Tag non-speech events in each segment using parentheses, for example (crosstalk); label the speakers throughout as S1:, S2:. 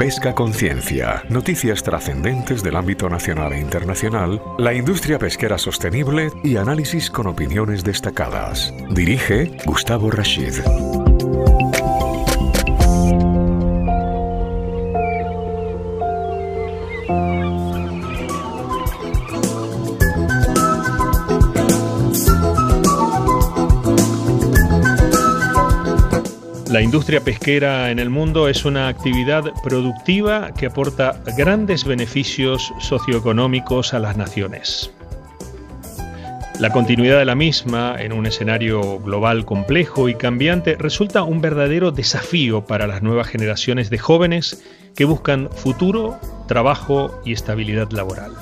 S1: Pesca Conciencia, noticias trascendentes del ámbito nacional e internacional, la industria pesquera sostenible y análisis con opiniones destacadas. Dirige Gustavo Rashid.
S2: La industria pesquera en el mundo es una actividad productiva que aporta grandes beneficios socioeconómicos a las naciones. La continuidad de la misma en un escenario global complejo y cambiante resulta un verdadero desafío para las nuevas generaciones de jóvenes que buscan futuro, trabajo y estabilidad laboral.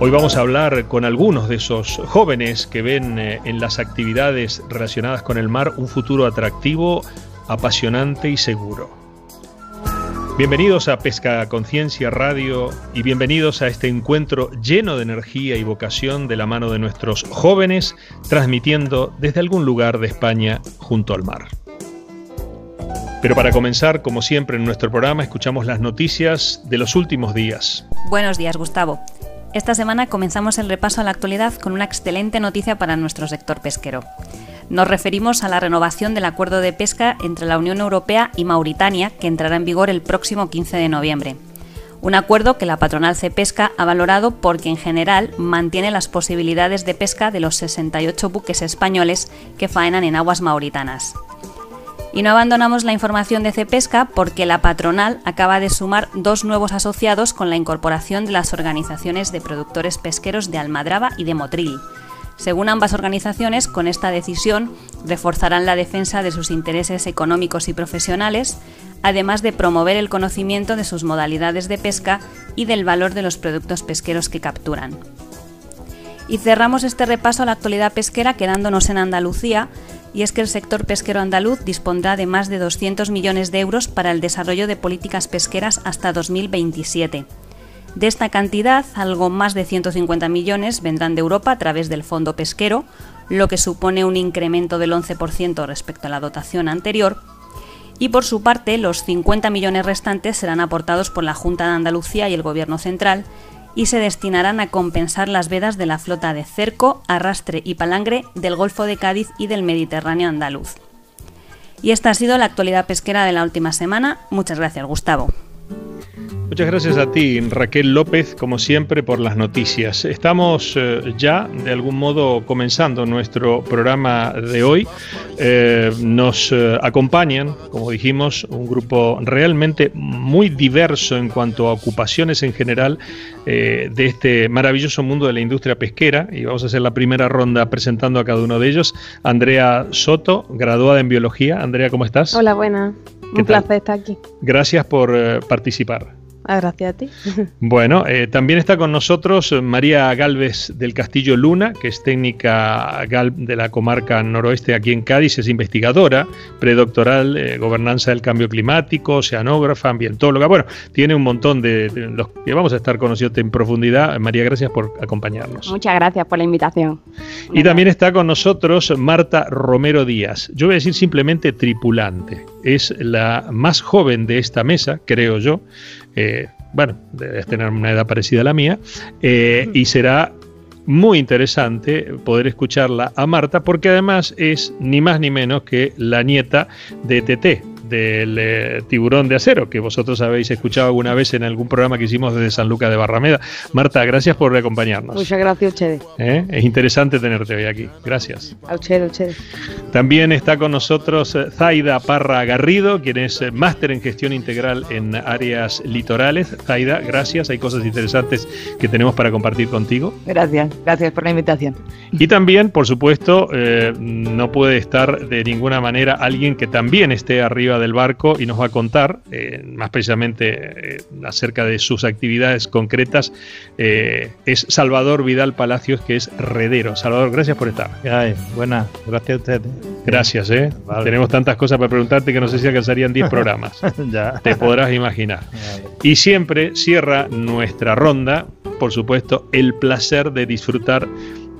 S2: Hoy vamos a hablar con algunos de esos jóvenes que ven eh, en las actividades relacionadas con el mar un futuro atractivo, apasionante y seguro. Bienvenidos a Pesca Conciencia Radio y bienvenidos a este encuentro lleno de energía y vocación de la mano de nuestros jóvenes, transmitiendo desde algún lugar de España junto al mar. Pero para comenzar, como siempre en nuestro programa, escuchamos las noticias de los últimos días.
S3: Buenos días, Gustavo. Esta semana comenzamos el repaso a la actualidad con una excelente noticia para nuestro sector pesquero. Nos referimos a la renovación del acuerdo de pesca entre la Unión Europea y Mauritania, que entrará en vigor el próximo 15 de noviembre. Un acuerdo que la patronal Cepesca ha valorado porque en general mantiene las posibilidades de pesca de los 68 buques españoles que faenan en aguas mauritanas. Y no abandonamos la información de Cepesca porque la patronal acaba de sumar dos nuevos asociados con la incorporación de las organizaciones de productores pesqueros de Almadraba y de Motril. Según ambas organizaciones, con esta decisión reforzarán la defensa de sus intereses económicos y profesionales, además de promover el conocimiento de sus modalidades de pesca y del valor de los productos pesqueros que capturan. Y cerramos este repaso a la actualidad pesquera quedándonos en Andalucía, y es que el sector pesquero andaluz dispondrá de más de 200 millones de euros para el desarrollo de políticas pesqueras hasta 2027. De esta cantidad, algo más de 150 millones vendrán de Europa a través del Fondo Pesquero, lo que supone un incremento del 11% respecto a la dotación anterior, y por su parte los 50 millones restantes serán aportados por la Junta de Andalucía y el Gobierno central, y se destinarán a compensar las vedas de la flota de cerco, arrastre y palangre del Golfo de Cádiz y del Mediterráneo andaluz. Y esta ha sido la actualidad pesquera de la última semana. Muchas gracias, Gustavo.
S2: Muchas gracias a ti, Raquel López, como siempre, por las noticias. Estamos eh, ya, de algún modo, comenzando nuestro programa de hoy. Eh, nos eh, acompañan, como dijimos, un grupo realmente muy diverso en cuanto a ocupaciones en general de este maravilloso mundo de la industria pesquera. Y vamos a hacer la primera ronda presentando a cada uno de ellos. Andrea Soto, graduada en biología. Andrea, ¿cómo estás?
S4: Hola, buena. Un placer estar aquí.
S2: Gracias por participar.
S4: Ah, gracias a ti. (laughs)
S2: Bueno, eh, también está con nosotros María Galvez del Castillo Luna, que es técnica de la comarca noroeste aquí en Cádiz, es investigadora, predoctoral, eh, gobernanza del cambio climático, oceanógrafa, ambientóloga. Bueno, tiene un montón de, los que vamos a estar conociendo en profundidad. María, gracias por acompañarnos.
S4: Muchas gracias por la invitación.
S2: Y también está con nosotros Marta Romero Díaz. Yo voy a decir simplemente tripulante. Es la más joven de esta mesa, creo yo. Eh, bueno, debes tener una edad parecida a la mía, eh, y será muy interesante poder escucharla a Marta, porque además es ni más ni menos que la nieta de TT, del eh, tiburón de acero, que vosotros habéis escuchado alguna vez en algún programa que hicimos desde San Lucas de Barrameda. Marta, gracias por acompañarnos.
S4: Muchas gracias a ustedes.
S2: ¿Eh? Es interesante tenerte hoy aquí. Gracias.
S4: A ustedes, a ustedes.
S2: También está con nosotros eh, Zaida Parra Garrido, quien es máster en gestión integral en áreas litorales. Zaida, gracias. Hay cosas interesantes que tenemos para compartir contigo.
S5: Gracias, gracias por la invitación.
S2: Y también, por supuesto, no puede estar de ninguna manera alguien que también esté arriba del barco y nos va a contar eh, más precisamente eh, acerca de sus actividades concretas. Eh, es Salvador Vidal Palacios, que es redero. Salvador, gracias por estar.
S6: buenas, gracias a usted.
S2: Gracias, ¿eh? Tenemos tantas cosas para preguntarte que no sé si alcanzarían 10 programas. (laughs) ya. Te podrás imaginar. Y siempre cierra nuestra ronda, por supuesto, el placer de disfrutar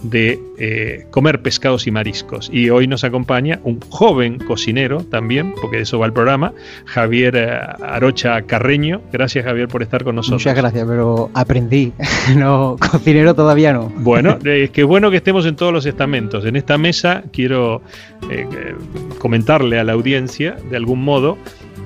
S2: de eh, comer pescados y mariscos. Y hoy nos acompaña un joven cocinero también, porque de eso va el programa, Javier eh, Arocha Carreño. Gracias Javier por estar con nosotros.
S7: Muchas gracias, pero aprendí. (laughs) no, cocinero todavía no.
S2: Bueno, es que es bueno que estemos en todos los estamentos. En esta mesa quiero eh, comentarle a la audiencia, de algún modo,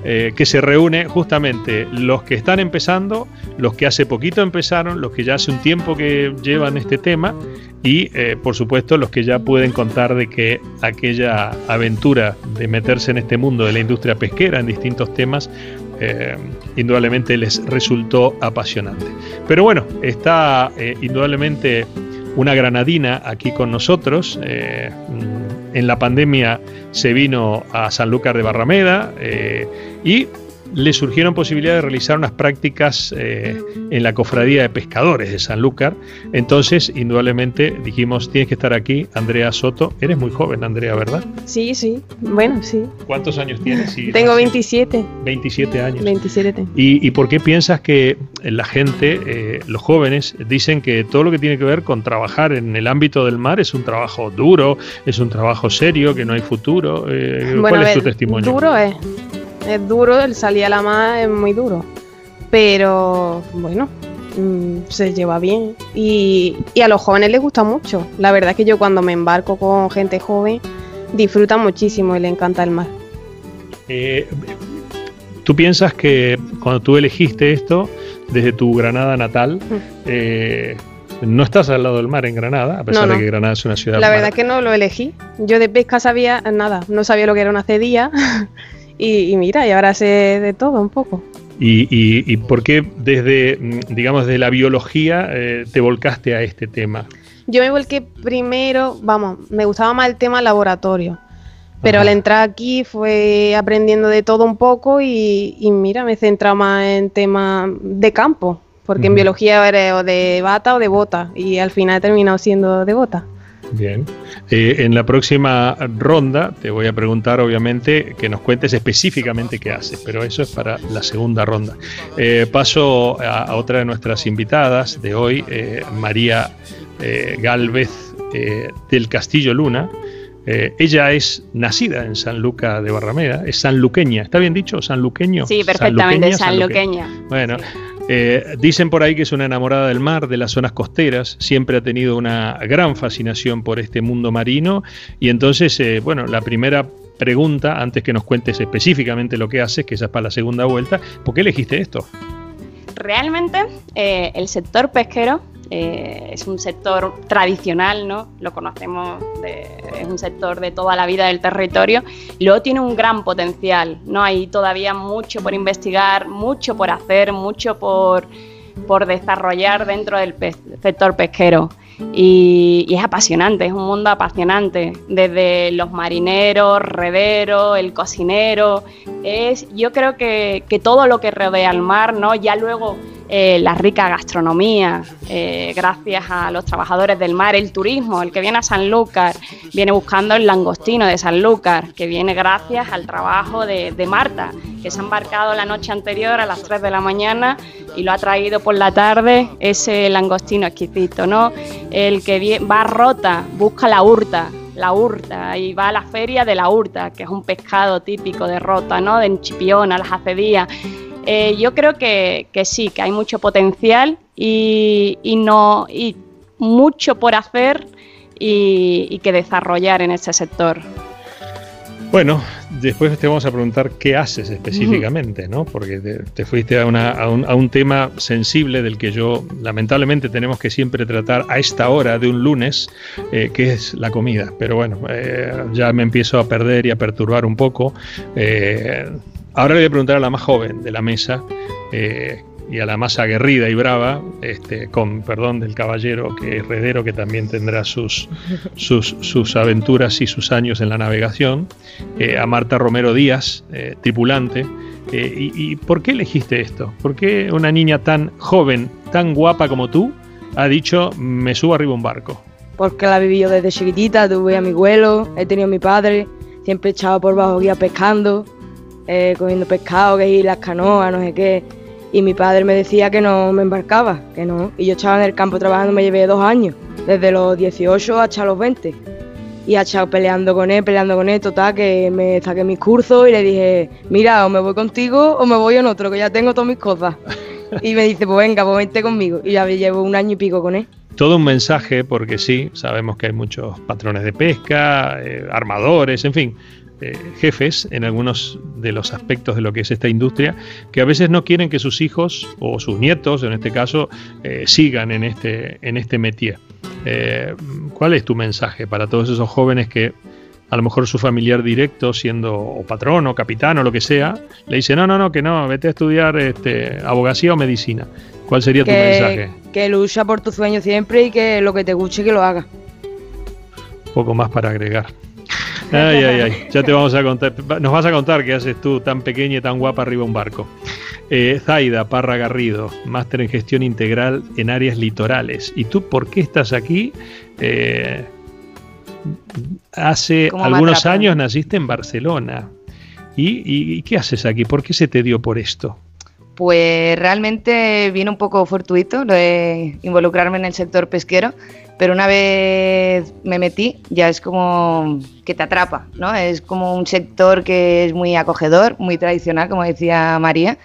S2: eh, que se reúne justamente los que están empezando, los que hace poquito empezaron, los que ya hace un tiempo que llevan este tema y eh, por supuesto los que ya pueden contar de que aquella aventura de meterse en este mundo de la industria pesquera en distintos temas eh, indudablemente les resultó apasionante. Pero bueno, está indudablemente una granadina aquí con nosotros. En la pandemia se vino a Sanlúcar de Barrameda y le surgieron posibilidades de realizar unas prácticas eh, en la cofradía de pescadores de Sanlúcar. Entonces, indudablemente, dijimos, tienes que estar aquí, Andrea Soto. Eres muy joven, Andrea, ¿verdad?
S4: Sí, sí. Bueno, sí.
S2: ¿Cuántos años tienes?
S4: Tengo 27.
S2: 27 años.
S4: 27.
S2: ¿Y, ¿Y, por qué piensas que la gente, eh, los jóvenes, dicen que todo lo que tiene que ver con trabajar en el ámbito del mar es un trabajo duro, es un trabajo serio, que no hay futuro? Eh, ¿Cuál es tu testimonio?
S4: Duro es es duro, el salir a la mar es muy duro. Pero bueno, mm, se lleva bien. Y, a los jóvenes les gusta mucho. La verdad es que yo cuando me embarco con gente joven, disfrutan muchísimo y les encanta el mar.
S2: Eh, ¿Tú piensas que cuando tú elegiste esto, desde tu Granada natal, eh, no estás al lado del mar en Granada, a pesar de que Granada es una ciudad.
S4: La verdad es que no lo elegí. Yo de pesca sabía nada, no sabía lo que era una cedilla. (laughs) Y, mira, y ahora sé de todo un poco.
S2: ¿Y, y, por qué desde, mm, digamos, de la biología eh, te volcaste a este tema?
S4: Yo me volqué primero, vamos, me gustaba más el tema laboratorio. Pero al entrar aquí fue aprendiendo de todo un poco y, mira, me centra más en temas de campo, porque en biología era o de bata o de bota y al final he terminado siendo de bota.
S2: Bien. Eh, en la próxima ronda te voy a preguntar, obviamente, que nos cuentes específicamente qué haces, pero eso es para la segunda ronda. Eh, paso a, otra de nuestras invitadas de hoy, eh, María Galvez del Castillo Luna. ella es nacida en San Luca de Barrameda, es sanluqueña, ¿está bien dicho? ¿Sanluqueño?
S8: Sí, perfectamente, sanluqueña.
S2: Bueno, eh, dicen por ahí que es una enamorada del mar, de las zonas costeras, siempre ha tenido una gran fascinación por este mundo marino y entonces, eh, bueno, la primera pregunta, antes que nos cuentes específicamente lo que haces, que esa es para la segunda vuelta, ¿por qué elegiste esto?
S8: Realmente eh, el sector pesquero eh, es un sector tradicional, ¿no? Lo conocemos, es un sector de toda la vida del territorio. Luego tiene un gran potencial, ¿no? Hay todavía mucho por investigar, mucho por hacer, mucho por, por desarrollar dentro del sector pesquero. Y, es apasionante, es un mundo apasionante, desde los marineros, rederos, el cocinero, es, yo creo que, que todo lo que rodea al mar, ¿no? Ya luego eh, la rica gastronomía, eh, gracias a los trabajadores del mar, el turismo, el que viene a Sanlúcar, viene buscando el langostino de Sanlúcar, que viene gracias al trabajo de, Marta, que se ha embarcado la noche anterior a las 3 de la mañana y lo ha traído por la tarde ese langostino exquisito, ¿no? El que va Rota, busca la hurta, la hurta y va a la feria de la hurta, que es un pescado típico de Rota, ¿no? De Enchipiona, las acedías eh, yo creo que, sí, que hay mucho potencial y, no, y mucho por hacer y, que desarrollar en ese sector.
S2: Bueno, después te vamos a preguntar qué haces específicamente, ¿no? Porque te, fuiste a, un, tema sensible del que yo, lamentablemente, tenemos que siempre tratar a esta hora de un lunes, eh, que es la comida. Pero bueno, eh, ya me empiezo a perder y a perturbar un poco. Ahora le voy a preguntar a la más joven de la mesa eh, y a la más aguerrida y brava, este, con perdón del caballero que heredero, que también tendrá sus, sus, aventuras y sus años en la navegación, eh, a Marta Romero Díaz, eh, tripulante. Y, y, por qué elegiste esto? ¿Por qué una niña tan joven, tan guapa como tú, ha dicho me subo arriba un barco?
S9: Porque la viví yo desde chiquitita, tuve a mi abuelo, he tenido a mi padre, siempre echaba por bajo guía pescando eh, cogiendo pescado, que ir las canoas, no sé qué. Y mi padre me decía que no me embarcaba, que no. Y yo estaba en el campo trabajando, me llevé dos años, desde los 18 hasta los 20. Y ha estado peleando con él, peleando con él, total, que me saqué mis cursos y le dije, mira, o me voy contigo o me voy en otro, que ya tengo todas mis cosas. (laughs) Y me dice, pues venga, pues vente conmigo. Y ya llevo un año y pico con él.
S2: Todo un mensaje, porque sí, sabemos que hay muchos patrones de pesca, eh, armadores, en fin, eh, jefes en algunos de los aspectos de lo que es esta industria, que a veces no quieren que sus hijos o sus nietos, en este caso, eh, sigan en este, en este métier. ¿Cuál es tu mensaje para todos esos jóvenes que a lo mejor su familiar directo, siendo o patrón o capitán o lo que sea, le dice, no, no, no, que no, vete a estudiar este, abogacía o medicina. ¿Cuál sería tu mensaje?
S9: Que lucha por tu sueño siempre y que lo que te guste que lo haga.
S2: Poco más para agregar. (laughs) Ay, ay, ay. Ya te vamos a contar. Nos vas a contar qué haces tú tan pequeña y tan guapa arriba de un barco. Eh, Zaida Parra Garrido, máster en gestión integral en áreas litorales. ¿Y tú por qué estás aquí? Eh, hace algunos años naciste en Barcelona. ¿Y, qué haces aquí? ¿Por qué se te dio por esto?
S5: Pues realmente viene un poco fortuito lo de involucrarme en el sector pesquero, pero una vez me metí ya es como que te atrapa, ¿no? Es como un sector que es muy acogedor, muy tradicional, como decía María,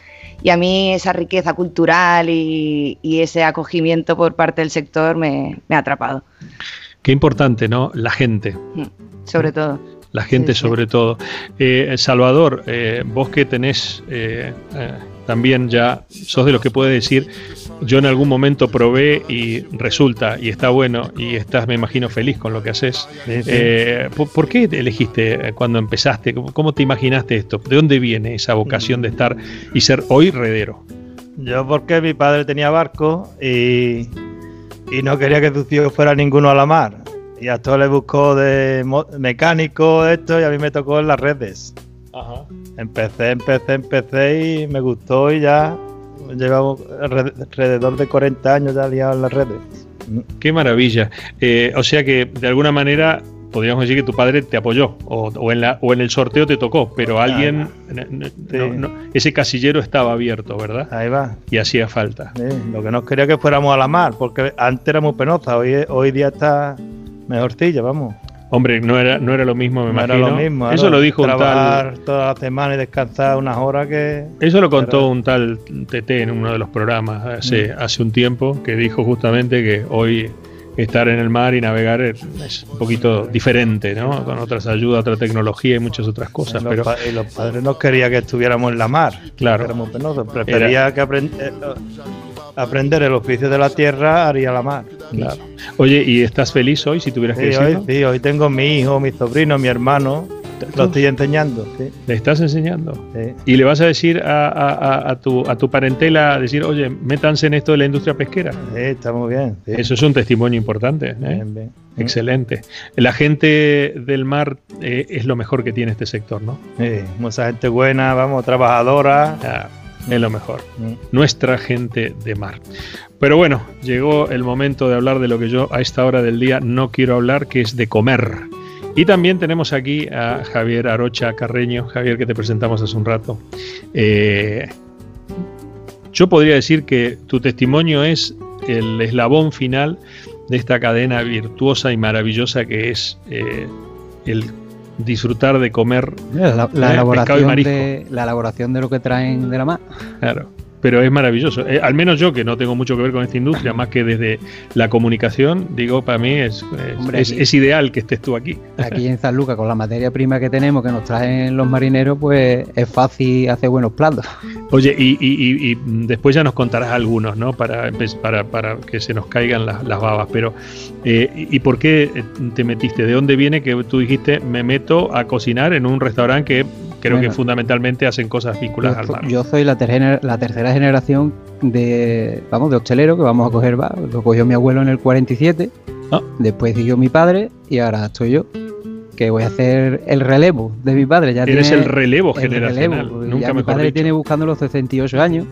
S5: y a mí esa riqueza cultural y, ese acogimiento por parte del sector me ha atrapado.
S2: Qué importante, ¿no? La gente.
S5: Mm, sobre todo.
S2: La gente sobre todo. Eh, Salvador, eh, vos que tenés eh, también ya, sos de los que puedes decir, yo en algún momento probé y resulta, y está bueno, y estás, me imagino, feliz con lo que haces. ¿por, qué elegiste cuando empezaste? ¿Cómo, te imaginaste esto? ¿De dónde viene esa vocación de estar y ser hoy redero?
S6: Yo porque mi padre tenía barco y y no quería que tu tío fuera ninguno a la mar. Y a todos le buscó de mecánico esto y a mí me tocó en las redes. Ajá. Empecé, empecé, empecé y me gustó y ya llevamos alrededor de 40 años ya liado en las redes.
S2: Qué maravilla. Eh, o sea que de alguna manera podríamos decir que tu padre te apoyó o, en, la, o en el sorteo te tocó, pero alguien, ese casillero estaba abierto, ¿verdad?
S6: Ahí va.
S2: Y hacía falta.
S6: lo que no quería que fuéramos a la mar, porque antes era muy penosa, hoy, hoy día está mejorcilla, vamos.
S2: Hombre, no era, no era lo mismo, me
S6: no
S2: Era
S6: lo mismo.
S2: Eso lo dijo un tal.
S6: toda la semana y descansar unas horas que.
S2: Eso lo contó un tal TT en uno de los programas hace, mm. hace un tiempo, que dijo justamente que hoy estar en el mar y navegar es, un poquito diferente, ¿no? Con otras ayudas, otra tecnología y muchas otras cosas.
S6: Los,
S2: pero...
S6: los padres no querían que estuviéramos en la mar.
S2: Claro.
S6: Prefería que eh, aprender el oficio de la tierra haría la mar.
S2: Claro. Oye, ¿y estás feliz hoy si tuvieras que
S6: decirlo? sí, hoy tengo mi hijo, mi sobrino, mi hermano lo estoy enseñando. Sí.
S2: ¿Le estás enseñando? Sí. ¿Y le vas a decir a, tu, a tu parentela, decir, oye, métanse en esto de la industria pesquera?
S6: Sí, está muy bien.
S2: Eso es un testimonio importante. ¿eh? Bien, bien. Excelente. La gente del mar eh, es lo mejor que tiene este sector, ¿no?
S6: Sí, mucha gente buena, vamos, trabajadora.
S2: Ah, es lo mejor. Mm. Nuestra gente de mar. Pero bueno, llegó el momento de hablar de lo que yo a esta hora del día no quiero hablar, que es de comer. Y también tenemos aquí a Javier Arocha Carreño, Javier que te presentamos hace un rato. Eh, yo podría decir que tu testimonio es el eslabón final de esta cadena virtuosa y maravillosa que es eh, el disfrutar de comer
S7: la, elaboración de, la elaboración de lo que traen de la mar.
S2: Claro pero es maravilloso. Eh, al menos yo, que no tengo mucho que ver con esta industria, más que desde la comunicación, digo, para mí es, es, ideal que estés tú aquí.
S7: Aquí en San Lucas, con la materia prima que tenemos, que nos traen los marineros, pues es fácil hacer buenos platos.
S2: Oye, y, después ya nos contarás algunos, ¿no? Para, para, para que se nos caigan las, babas, pero eh, ¿y por qué te metiste? ¿De dónde viene que tú dijiste, me meto a cocinar en un restaurante que creo que fundamentalmente hacen cosas vinculadas al mar.
S7: Yo soy la, la tercera generación de, vamos, de hostelero que vamos a coger, va, lo cogió mi abuelo en el 47, ah. después siguió mi padre y ahora estoy yo que voy a hacer el relevo de mi padre. Ya
S2: Eres el relevo generacional. Nunca
S7: mi padre tiene buscando los 68 años.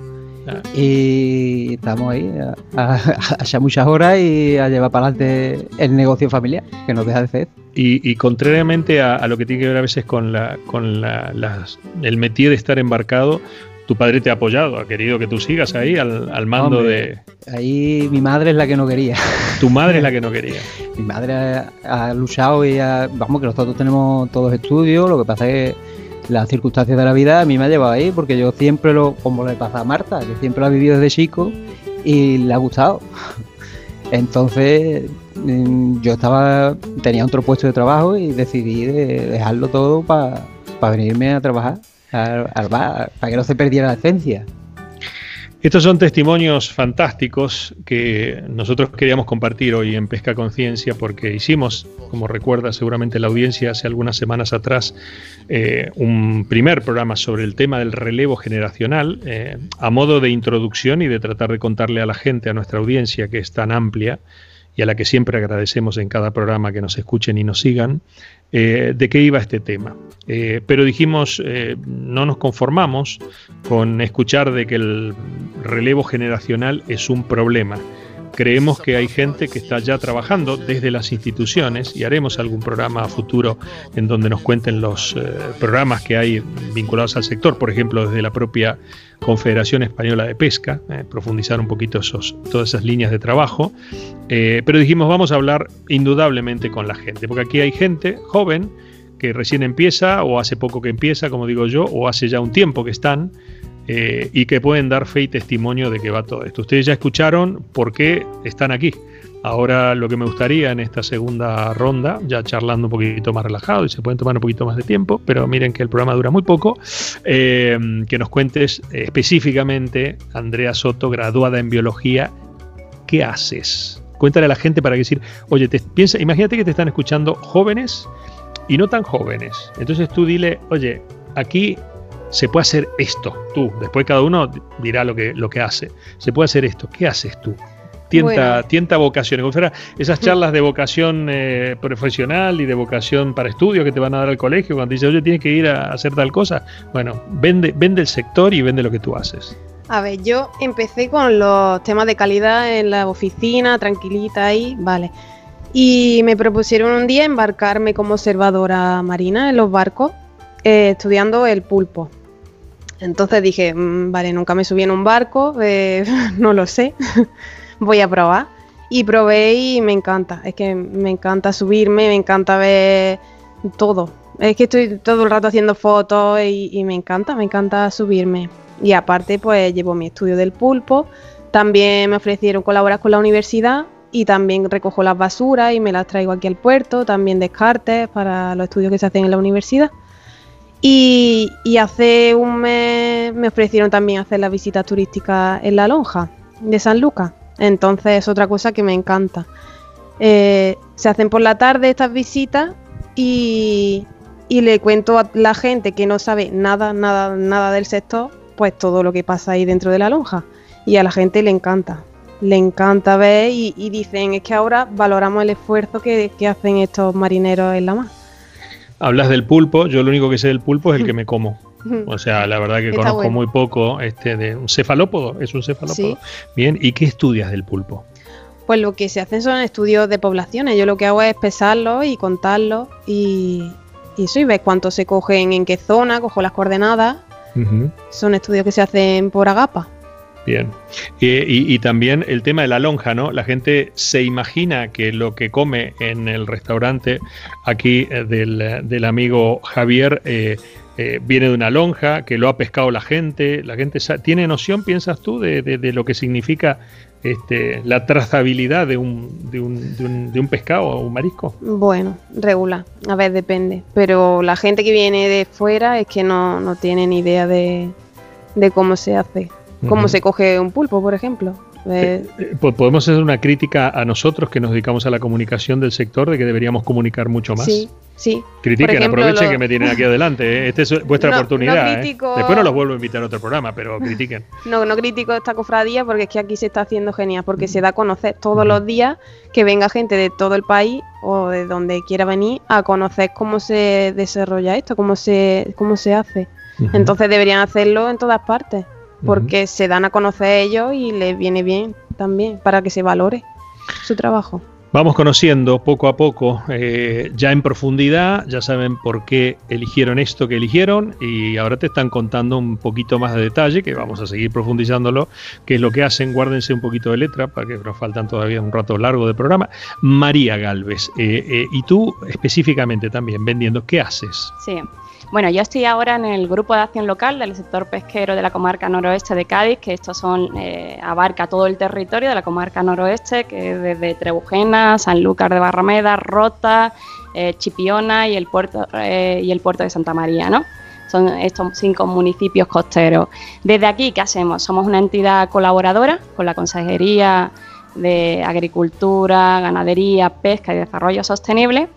S7: Ah. Y estamos ahí a, a, (laughs) muchas horas y a llevar para adelante el negocio familiar, que nos deja de hacer.
S2: Y, contrariamente a, lo que tiene que ver a veces con, la, con el métier de estar embarcado, tu padre te ha apoyado, ha querido que tú sigas ahí al, mando de...
S7: Ahí mi madre es la que no quería.
S2: Tu madre es la que no quería. (laughs)
S7: mi madre ha, luchado y vamos, que nosotros tenemos todos estudios, lo que pasa es que las circunstancias de la vida a mí me ha llevado ahí, porque yo siempre lo, como le pasa a Marta, que siempre lo ha vivido desde chico y le ha gustado. (laughs) Entonces yo estaba, tenía otro puesto de trabajo y decidí dejarlo todo para venirme a trabajar para que no se perdiera la esencia.
S2: Estos son testimonios fantásticos que nosotros queríamos compartir hoy en Pesca Conciencia porque hicimos, como recuerda seguramente la audiencia, hace algunas semanas atrás eh, un primer programa sobre el tema del relevo generacional eh, a modo de introducción y de tratar de contarle a la gente, a nuestra audiencia que es tan amplia y a la que siempre agradecemos en cada programa que nos escuchen y nos sigan, eh, de qué iba este tema. Eh, pero dijimos, eh, no nos conformamos con escuchar de que el relevo generacional es un problema Creemos que hay gente que está ya trabajando desde las instituciones y haremos algún programa futuro en donde nos cuenten los eh, programas que hay vinculados al sector, por ejemplo, desde la propia Confederación Española de Pesca, eh, profundizar un poquito esos, todas esas líneas de trabajo. Eh, pero dijimos, vamos a hablar indudablemente con la gente, porque aquí hay gente joven que recién empieza o hace poco que empieza, como digo yo, o hace ya un tiempo que están eh, y que pueden dar fe y testimonio de que va todo esto. Ustedes ya escucharon por qué están aquí. Ahora lo que me gustaría en esta segunda ronda, ya charlando un poquito más relajado y se pueden tomar un poquito más de tiempo, pero miren que el programa dura muy poco, eh, que nos cuentes específicamente, Andrea Soto, graduada en biología, ¿qué haces? Cuéntale a la gente para decir, oye, te, piensa, imagínate que te están escuchando jóvenes y no tan jóvenes. Entonces tú dile, oye, aquí se puede hacer esto, tú. Después cada uno dirá lo que, lo que hace. Se puede hacer esto. ¿Qué haces tú? Tienta, tienta vocaciones. Como fuera esas charlas de vocación eh, profesional y de vocación para estudio que te van a dar al colegio cuando dices, oye, tienes que ir a hacer tal cosa. Bueno, vende, vende el sector y vende lo que tú haces.
S4: A ver, yo empecé con los temas de calidad en la oficina, tranquilita ahí, vale. Y me propusieron un día embarcarme como observadora marina en los barcos, eh, estudiando el pulpo. Entonces dije, mm, vale, nunca me subí en un barco, eh, (laughs) no lo sé, (laughs) voy a probar. Y probé y me encanta, es que me encanta subirme, me encanta ver todo. Es que estoy todo el rato haciendo fotos y, me encanta, me encanta subirme. Y aparte, pues llevo mi estudio del pulpo. También me ofrecieron colaborar con la universidad y también recojo las basuras y me las traigo aquí al puerto. También descartes para los estudios que se hacen en la universidad. Y, hace un mes me ofrecieron también hacer las visitas turísticas en la lonja de San Lucas. Entonces es otra cosa que me encanta. Eh, se hacen por la tarde estas visitas y, le cuento a la gente que no sabe nada, nada, nada del sector, pues todo lo que pasa ahí dentro de la lonja. Y a la gente le encanta. Le encanta ver y, dicen, es que ahora valoramos el esfuerzo que, que hacen estos marineros en la mar.
S2: Hablas del pulpo, yo lo único que sé del pulpo es el que me como. (laughs) O sea, la verdad que conozco muy poco este de un cefalópodo, es un cefalópodo. Bien, ¿y qué estudias del pulpo?
S4: Pues lo que se hacen son estudios de poblaciones. Yo lo que hago es pesarlo y contarlo y, y eso, y ves cuánto se cogen en qué zona, cojo las coordenadas. Son estudios que se hacen por agapa.
S2: Bien. Y, también el tema de la lonja, ¿no? La gente se imagina que lo que come en el restaurante aquí eh, del, amigo Javier eh, eh, viene de una lonja, que lo ha pescado la gente. La gente tiene noción, piensas tú, de, lo que significa este, la trazabilidad de un, de, un, de, un, pescado o un marisco?
S4: Bueno, regular, a ver, depende. Pero la gente que viene de fuera es que no, no tiene ni idea de, de cómo se hace cómo se coge un pulpo, por ejemplo.
S2: Eh, eh, podemos hacer una crítica a nosotros que nos dedicamos a la comunicación del sector de que deberíamos comunicar mucho más.
S4: Sí, sí.
S2: Critiquen, aprovechen que me tienen aquí adelante. ¿eh? Esta es vuestra oportunidad. Después no los vuelvo a invitar a otro programa, pero critiquen.
S4: No, no critico esta cofradía porque es que aquí se está haciendo genial, porque se da a conocer todos los días que venga gente de todo el país o de donde quiera venir a conocer cómo se desarrolla esto, cómo se, cómo se hace. Entonces deberían hacerlo en todas partes porque se dan a conocer ellos y les viene bien también para que se valore su trabajo.
S2: Vamos conociendo poco a poco, eh, ya en profundidad, ya saben por qué eligieron esto que eligieron y ahora te están contando un poquito más de detalle, que vamos a seguir profundizándolo, qué es lo que hacen, guárdense un poquito de letra, para que nos faltan todavía un rato largo de programa. María Galvez, eh, eh, y tú específicamente también vendiendo, ¿qué haces?
S8: Sí, bueno, yo estoy ahora en el grupo de acción local del sector pesquero de la comarca noroeste de Cádiz, que esto son, eh, abarca todo el territorio de la comarca noroeste, que desde Trebujena, Sanlúcar de Barrameda, Rota, eh, Chipiona y el, puerto, eh, y el puerto de Santa María, ¿no? Son estos cinco municipios costeros. Desde aquí, ¿qué hacemos? Somos una entidad colaboradora con la Consejería de Agricultura, Ganadería, Pesca y Desarrollo Sostenible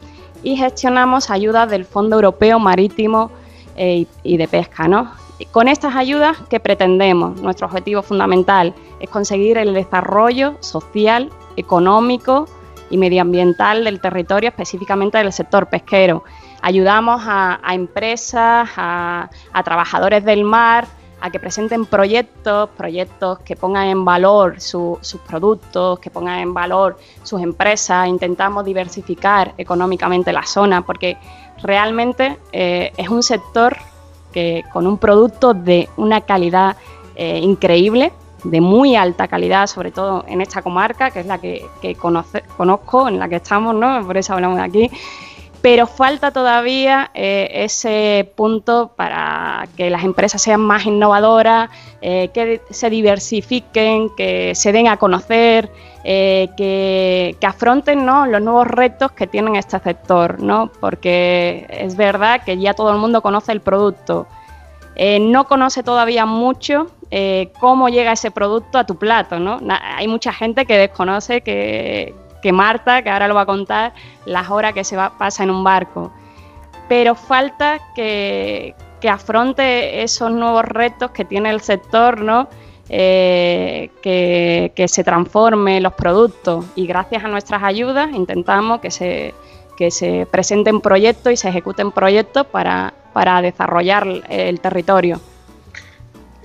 S8: y gestionamos ayudas del Fondo Europeo Marítimo eh, y de Pesca. ¿no? Con estas ayudas, ¿qué pretendemos? Nuestro objetivo fundamental es conseguir el desarrollo social, económico y medioambiental del territorio, específicamente del sector pesquero. Ayudamos a, empresas, a trabajadores del mar, a que presenten proyectos, proyectos que pongan en valor sus productos, que pongan en valor sus empresas, intentamos diversificar económicamente la zona, porque realmente eh, es un sector que con un producto de una calidad eh, increíble, de muy alta calidad, sobre todo en esta comarca, que es la que, conozco, en la que estamos, ¿no? Por eso hablamos de aquí pero falta todavía eh, ese punto para que las empresas sean más innovadoras, eh, que se diversifiquen, que se den a conocer, eh, que, afronten los nuevos retos que tienen este sector, ¿no? porque es verdad que ya todo el mundo conoce el producto. no conoce todavía mucho cómo llega ese producto a tu plato, ¿no? Hay mucha gente que desconoce que, que Marta, que ahora lo va a contar, las horas que se va, pasa en un barco. Pero falta que, afronte esos nuevos retos que tiene el sector, ¿no? Eh, que, se transforme los productos y gracias a nuestras ayudas intentamos que se, que se presenten proyectos y se ejecuten proyectos para, para desarrollar el territorio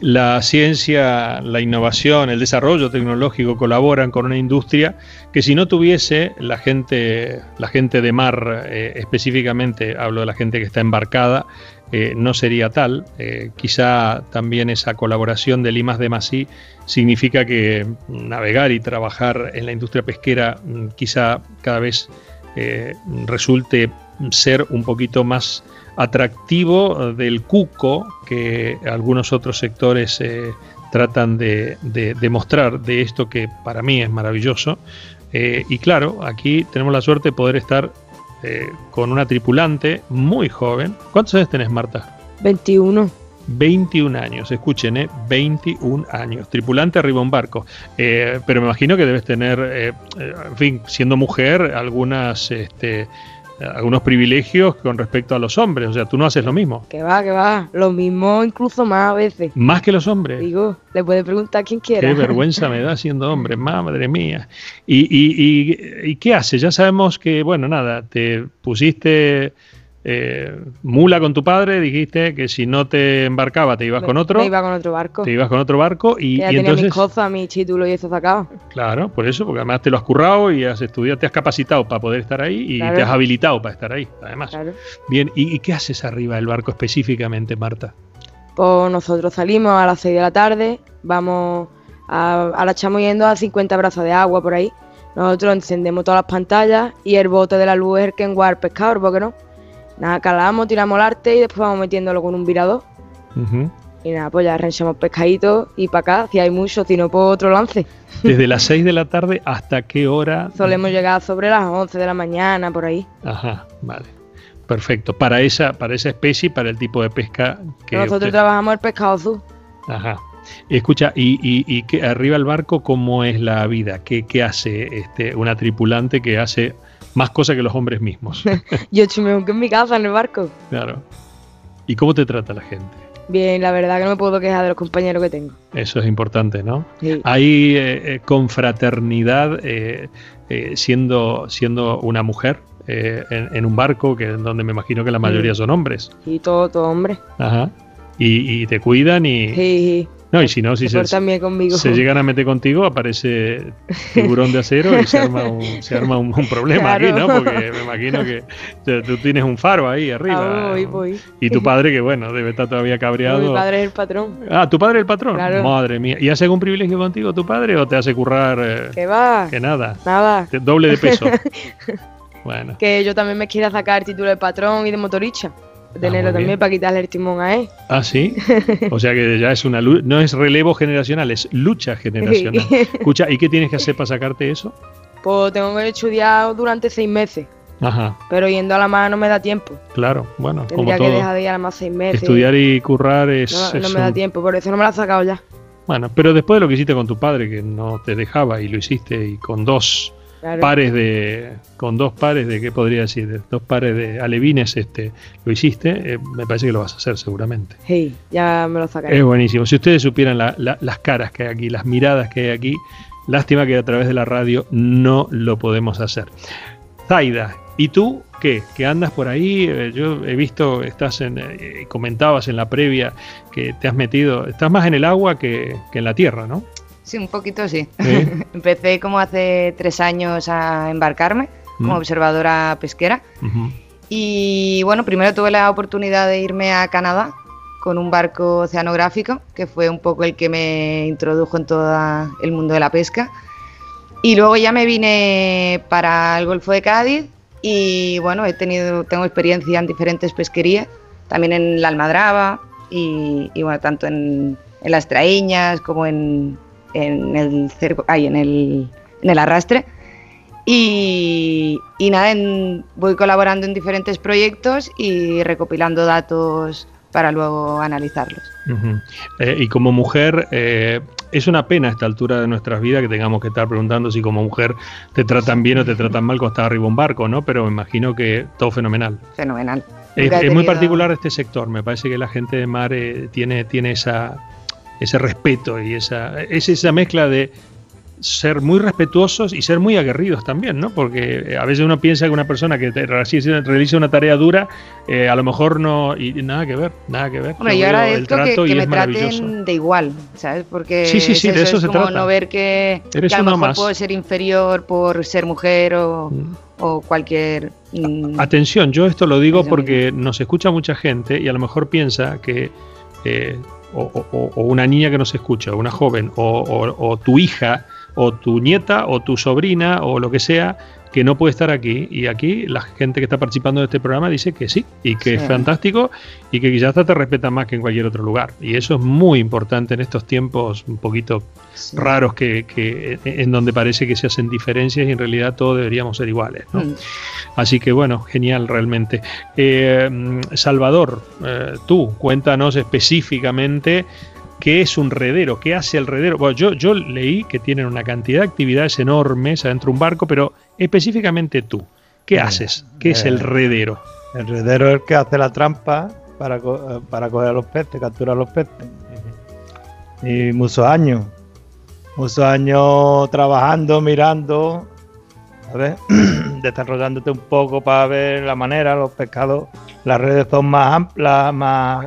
S2: la ciencia, la innovación, el desarrollo tecnológico colaboran con una industria que si no tuviese la gente, la gente de mar, eh, específicamente hablo de la gente que está embarcada, eh, no sería tal. Eh, quizá también esa colaboración del I de Masí significa que navegar y trabajar en la industria pesquera mm, quizá cada vez resulte ser un poquito más atractivo del cuco que algunos otros sectores eh, tratan de, demostrar de esto que para mí es maravilloso. Eh, y claro, aquí tenemos la suerte de poder estar eh, con una tripulante muy joven. ¿Cuántos años tenés, Marta?
S9: 21.
S2: 21 años, escuchen, ¿eh? 21 años. Tripulante arriba un barco. pero me imagino que debes tener, en fin, siendo mujer, algunas este, algunos privilegios con respecto a los hombres. O sea, tú no haces lo mismo.
S9: Que va, que va. Lo mismo, incluso más a veces.
S2: Más que los hombres.
S9: Digo, le puede preguntar a quien quiera.
S2: Qué vergüenza me da siendo hombre, madre mía. ¿Y, y, y, y qué haces? Ya sabemos que, bueno, nada, te pusiste eh, mula con tu padre, dijiste que si no te embarcaba te ibas con otro.
S9: Te iba con otro barco.
S2: Te ibas con otro barco y,
S9: ya
S2: y
S9: tenía
S2: entonces.
S9: mis cosas, mi título y eso sacado.
S2: Claro, por eso, porque además te lo has currado y has estudiado, te has capacitado para poder estar ahí y te has habilitado para estar ahí, además. Bien, ¿y, qué haces arriba del barco específicamente, Marta?
S9: Pues nosotros salimos a las 6 de la tarde, vamos a, a la estamos yendo a 50 brazos de agua por ahí. Nosotros encendemos todas las pantallas y el bote de la luz es el que enguar pescador, ¿por qué no? Nada, calamos, tiramos el arte y después vamos metiéndolo con un virador. Y nada, pues ya arranchamos pescaditos y para acá, si hay mucho, si no, pues otro lance.
S2: ¿Desde las 6 de la tarde hasta qué hora?
S9: Solemos llegar sobre las 11 de la mañana, por ahí.
S2: Ajá, vale. Perfecto. Para esa, para esa especie y para el tipo de pesca que.
S9: Nosotros trabajamos el pescado azul.
S2: Ajá. Escucha, y, y, y que arriba el barco, ¿cómo es la vida? ¿Qué, qué hace este, una tripulante que hace más cosas que los hombres mismos. (laughs)
S9: Yo chumeo que en mi casa, en el barco.
S2: Claro. ¿Y cómo te trata la gente?
S9: Bien, la verdad que no me puedo quejar de los compañeros que tengo.
S2: Eso es importante, ¿no?
S9: Sí.
S2: Hay eh, eh, confraternidad eh, siendo, siendo una mujer en, un barco, que donde me imagino que la mayoría son hombres.
S9: Sí, todo, todo hombre.
S2: Ajá. Y, te cuidan y...
S9: Sí, sí.
S2: No, y si no, si se,
S9: se, conmigo.
S2: se llegan a meter contigo, aparece tiburón de acero y se arma un, se arma un, problema aquí, ¿no? Porque me imagino que tú tienes un faro ahí arriba.
S9: Ah, voy, voy.
S2: Y tu padre, que bueno, debe estar todavía cabreado.
S9: mi padre es el patrón.
S2: Ah, ¿tu padre es el patrón? Madre mía. ¿Y hace algún privilegio contigo tu padre o te hace currar? Eh,
S9: que va.
S2: Que nada.
S9: Nada.
S2: Doble de peso. (laughs) bueno.
S9: Que yo también me quiera sacar el título de patrón y de motoricha tenerlo ah, también para quitarle el timón a él.
S2: Ah, sí. O sea que ya es una no es relevo generacional, es lucha generacional. (laughs) Escucha, ¿y qué tienes que hacer para sacarte eso?
S9: Pues tengo que estudiar durante seis meses.
S2: Ajá.
S9: Pero yendo a la más no me da tiempo.
S2: Claro, bueno.
S9: Tendría que dejar de ir a la más seis meses.
S2: Estudiar y currar es.
S9: No, me da tiempo, por eso no me la he sacado ya.
S2: Bueno, pero después de lo que hiciste con tu padre, que no te dejaba y lo hiciste, y con dos pares de con dos pares de qué podría decir dos pares de alevines este lo hiciste eh, me parece que lo vas a hacer seguramente.
S9: Sí ya me lo sacaré.
S2: Es buenísimo. Si ustedes supieran las caras que hay aquí las miradas que hay aquí lástima que a través de la radio no lo podemos hacer. Zaida y tú qué que andas por ahí eh, yo he visto estás en eh, comentabas en la previa que te has metido estás más en el agua que, que en la tierra no
S5: Sí, un poquito sí. (laughs) Empecé como hace tres años a embarcarme como mm. observadora pesquera. Y bueno, primero tuve la oportunidad de irme a Canadá con un barco oceanográfico, que fue un poco el que me introdujo en todo el mundo de la pesca. Y luego ya me vine para el Golfo de Cádiz y bueno, he tenido, tengo experiencia en diferentes pesquerías, también en la Almadraba y, bueno, tanto en, en las traíñas como en, en el, cerco, en el, en el arrastre. Y, y nada, voy colaborando en diferentes proyectos y recopilando datos para luego analizarlos.
S2: Eh, y como mujer, eh, es una pena a esta altura de nuestras vidas que tengamos que estar preguntando si como mujer te tratan bien o te tratan mal cuando estás arriba un barco, ¿no? Pero me imagino que todo fenomenal.
S5: Fenomenal.
S2: Es, muy particular este sector, me parece que la gente de mar tiene, tiene esa, ese respeto y esa, es esa mezcla de ser muy respetuosos y ser muy aguerridos también, ¿no? Porque a veces uno piensa que una persona que realiza una tarea dura, eh, a lo mejor no, y nada que ver, nada que ver.
S5: Bueno, yo agradezco que, que me traten de igual, ¿sabes? Porque
S2: sí, sí, sí, de eso
S5: es
S2: se
S5: como no ver que, a lo mejor puedo ser inferior por ser mujer o, mm. o cualquier...
S2: Mm, Atención, yo esto lo digo porque nos escucha mucha gente y a lo mejor piensa que... Eh, o, una niña que nos escucha, una joven, o, tu hija, o tu nieta, o tu sobrina, o lo que sea, que no puede estar aquí. Y aquí la gente que está participando de este programa dice que sí, y que es fantástico, y que quizás te respeta más que en cualquier otro lugar. Y eso es muy importante en estos tiempos un poquito raros que, en donde parece que se hacen diferencias y en realidad todos deberíamos ser iguales. Mm. Así que bueno, genial realmente. Eh, Salvador, eh, tú cuéntanos específicamente qué es un redero, qué hace el redero. Bueno, yo, yo leí que tienen una cantidad de actividades enormes adentro de un barco, pero específicamente tú, ¿qué eh, haces? ¿Qué es el redero?
S6: El redero es el que hace la trampa para, para coger a los peces, capturar a los peces. Y muchos años, muchos años trabajando, mirando, ver, (clears throat) desarrollándote un poco para ver la manera, los pescados, las redes son más amplias, más,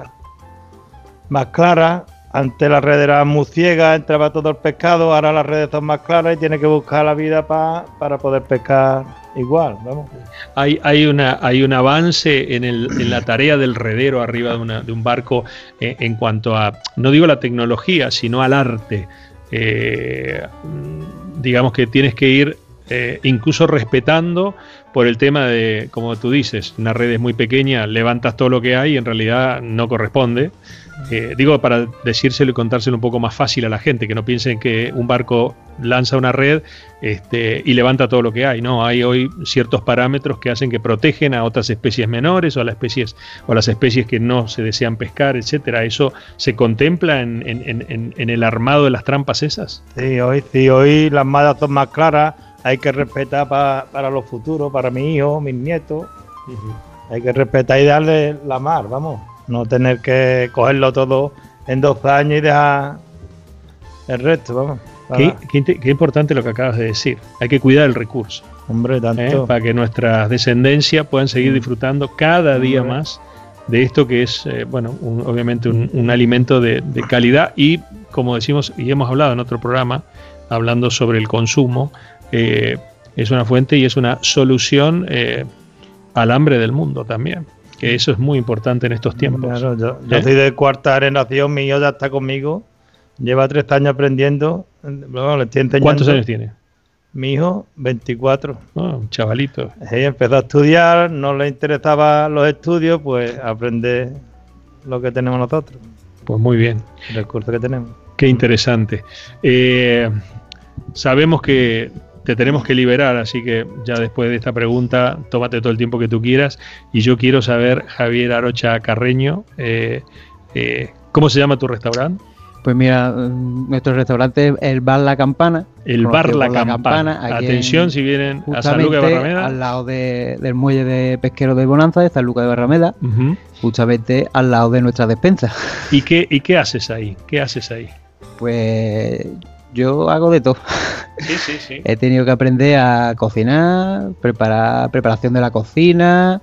S6: más claras. Antes la red era muy ciega, entraba todo el pescado, ahora las redes son más claras y tiene que buscar la vida para poder pescar igual, vamos.
S2: Hay, hay, una, hay un avance en, el, en la tarea del redero arriba de, de un barco eh, en cuanto a, no digo la tecnología, sino al arte. Eh, digamos que tienes que ir eh, incluso respetando por el tema de, como tú dices, una red es muy pequeña, levantas todo lo que hay y en realidad no corresponde. Eh, digo para decírselo y contárselo un poco más fácil a la gente, que no piensen que un barco lanza una red este, y levanta todo lo que hay. No, hay hoy ciertos parámetros que hacen que protegen a otras especies menores o a las especies o las especies que no se desean pescar, etcétera. ¿Eso se contempla en, el armado de las trampas esas?
S6: Sí, hoy sí, hoy las madas son más claras. Hay que respetar para los futuros, para mi hijo, mis nietos. Hay que respetar y darle la mar, vamos no tener que cogerlo todo en dos años y dejar el resto, vamos.
S2: Qué, importante lo que acabas de decir. Hay que cuidar el recurso.
S6: Hombre, tanto. ¿eh?
S2: Para que nuestras descendencias puedan seguir mm. disfrutando cada día más de esto que es, eh, bueno, obviamente un, alimento de, calidad y como decimos y hemos hablado en otro programa, hablando sobre el consumo, eh, es una fuente y es una solución al hambre del mundo también. Que eso es muy importante en estos tiempos.
S6: yo, yo ¿Eh? soy de cuarta generación, mi hijo ya está conmigo, lleva tres años aprendiendo.
S2: ¿Cuántos años tiene?
S6: Mi hijo, 24.
S2: Oh, un chavalito.
S6: Ella empezó a estudiar, no le interesaban los estudios, pues aprende lo que tenemos nosotros.
S2: Pues muy bien.
S6: El recurso que tenemos.
S2: Qué interesante. Eh, sabemos que te tenemos que liberar, así que ya después de esta pregunta, tómate todo el tiempo que tú quieras. Y yo quiero saber, Javier Arocha Carreño, eh, eh, ¿cómo se llama tu restaurante?
S7: Pues mira, nuestro restaurante es el Bar La Campana.
S2: El Bar La, Campana. Atención si vienen a San Lucas de Barrameda.
S7: Al lado del muelle de pesquero de Bonanza, de San Lucas de Barrameda. Justamente al lado de nuestra despensa.
S2: ¿Y qué, ¿Y qué haces ahí? ¿Qué haces ahí?
S7: Pues yo hago de todo.
S2: Sí, sí, sí.
S7: He tenido que aprender a cocinar, preparar preparación de la cocina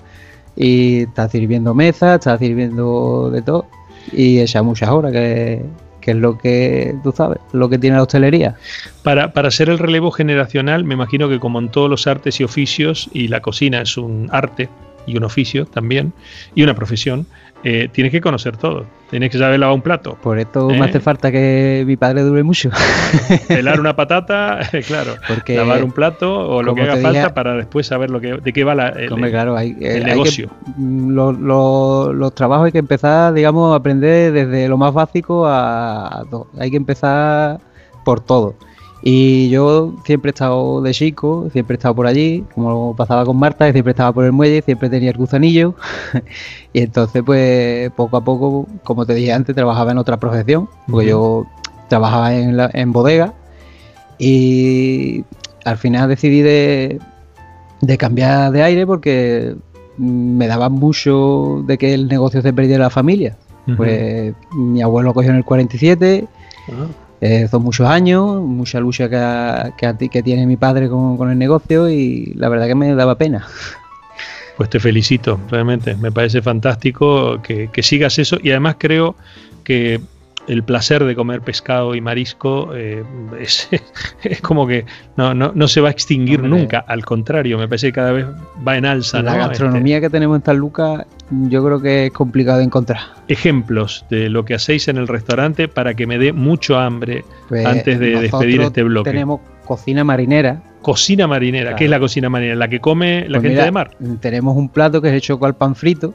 S7: y estar sirviendo mesas, estar sirviendo de todo y echar muchas horas que, es lo que tú sabes, lo que tiene la hostelería.
S2: Para, para ser el relevo generacional, me imagino que como en todos los artes y oficios, y la cocina es un arte y un oficio también, y una profesión, eh, tienes que conocer todo. Tienes que saber lavar un plato.
S7: Por esto me ¿Eh? hace falta que mi padre dure mucho. (laughs)
S2: Pelar una (laughs) patata, (laughs) claro. Porque lavar un plato o lo que haga falta para después saber lo que, de qué va la, el,
S7: claro, hay,
S2: el negocio.
S7: Mm, los trabajos hay que empezar, digamos, a aprender desde lo más básico a, a hay que empezar por todo. Y yo siempre he estado de chico, siempre he estado por allí, como pasaba con Marta, siempre estaba por el muelle, siempre tenía el gusanillo. (laughs) y entonces, pues poco a poco, como te dije antes, trabajaba en otra profesión, porque yo trabajaba en, la, en bodega. Y al final decidí de, de cambiar de aire porque me daba mucho de que el negocio se perdiera la familia. Pues mi abuelo cogió en el 47. Eh, son muchos años, mucha lucha que, que, tiene mi padre con, el negocio y la verdad que me daba pena.
S2: Pues te felicito, realmente. Me parece fantástico que, que sigas eso y además creo que el placer de comer pescado y marisco eh, (laughs) es, como que no, no, no, se va a extinguir nunca, al contrario, me parece que cada vez va en alza.
S7: La gastronomía este que tenemos en San Lucas yo creo que es complicado de encontrar.
S2: Ejemplos de lo que hacéis en el restaurante para que me dé mucho hambre pues antes de despedir este bloque.
S7: Tenemos cocina marinera.
S2: Cocina marinera, ¿qué es la cocina marinera? ¿La que come la pues gente de mar?
S7: Tenemos un plato que es hecho con pan frito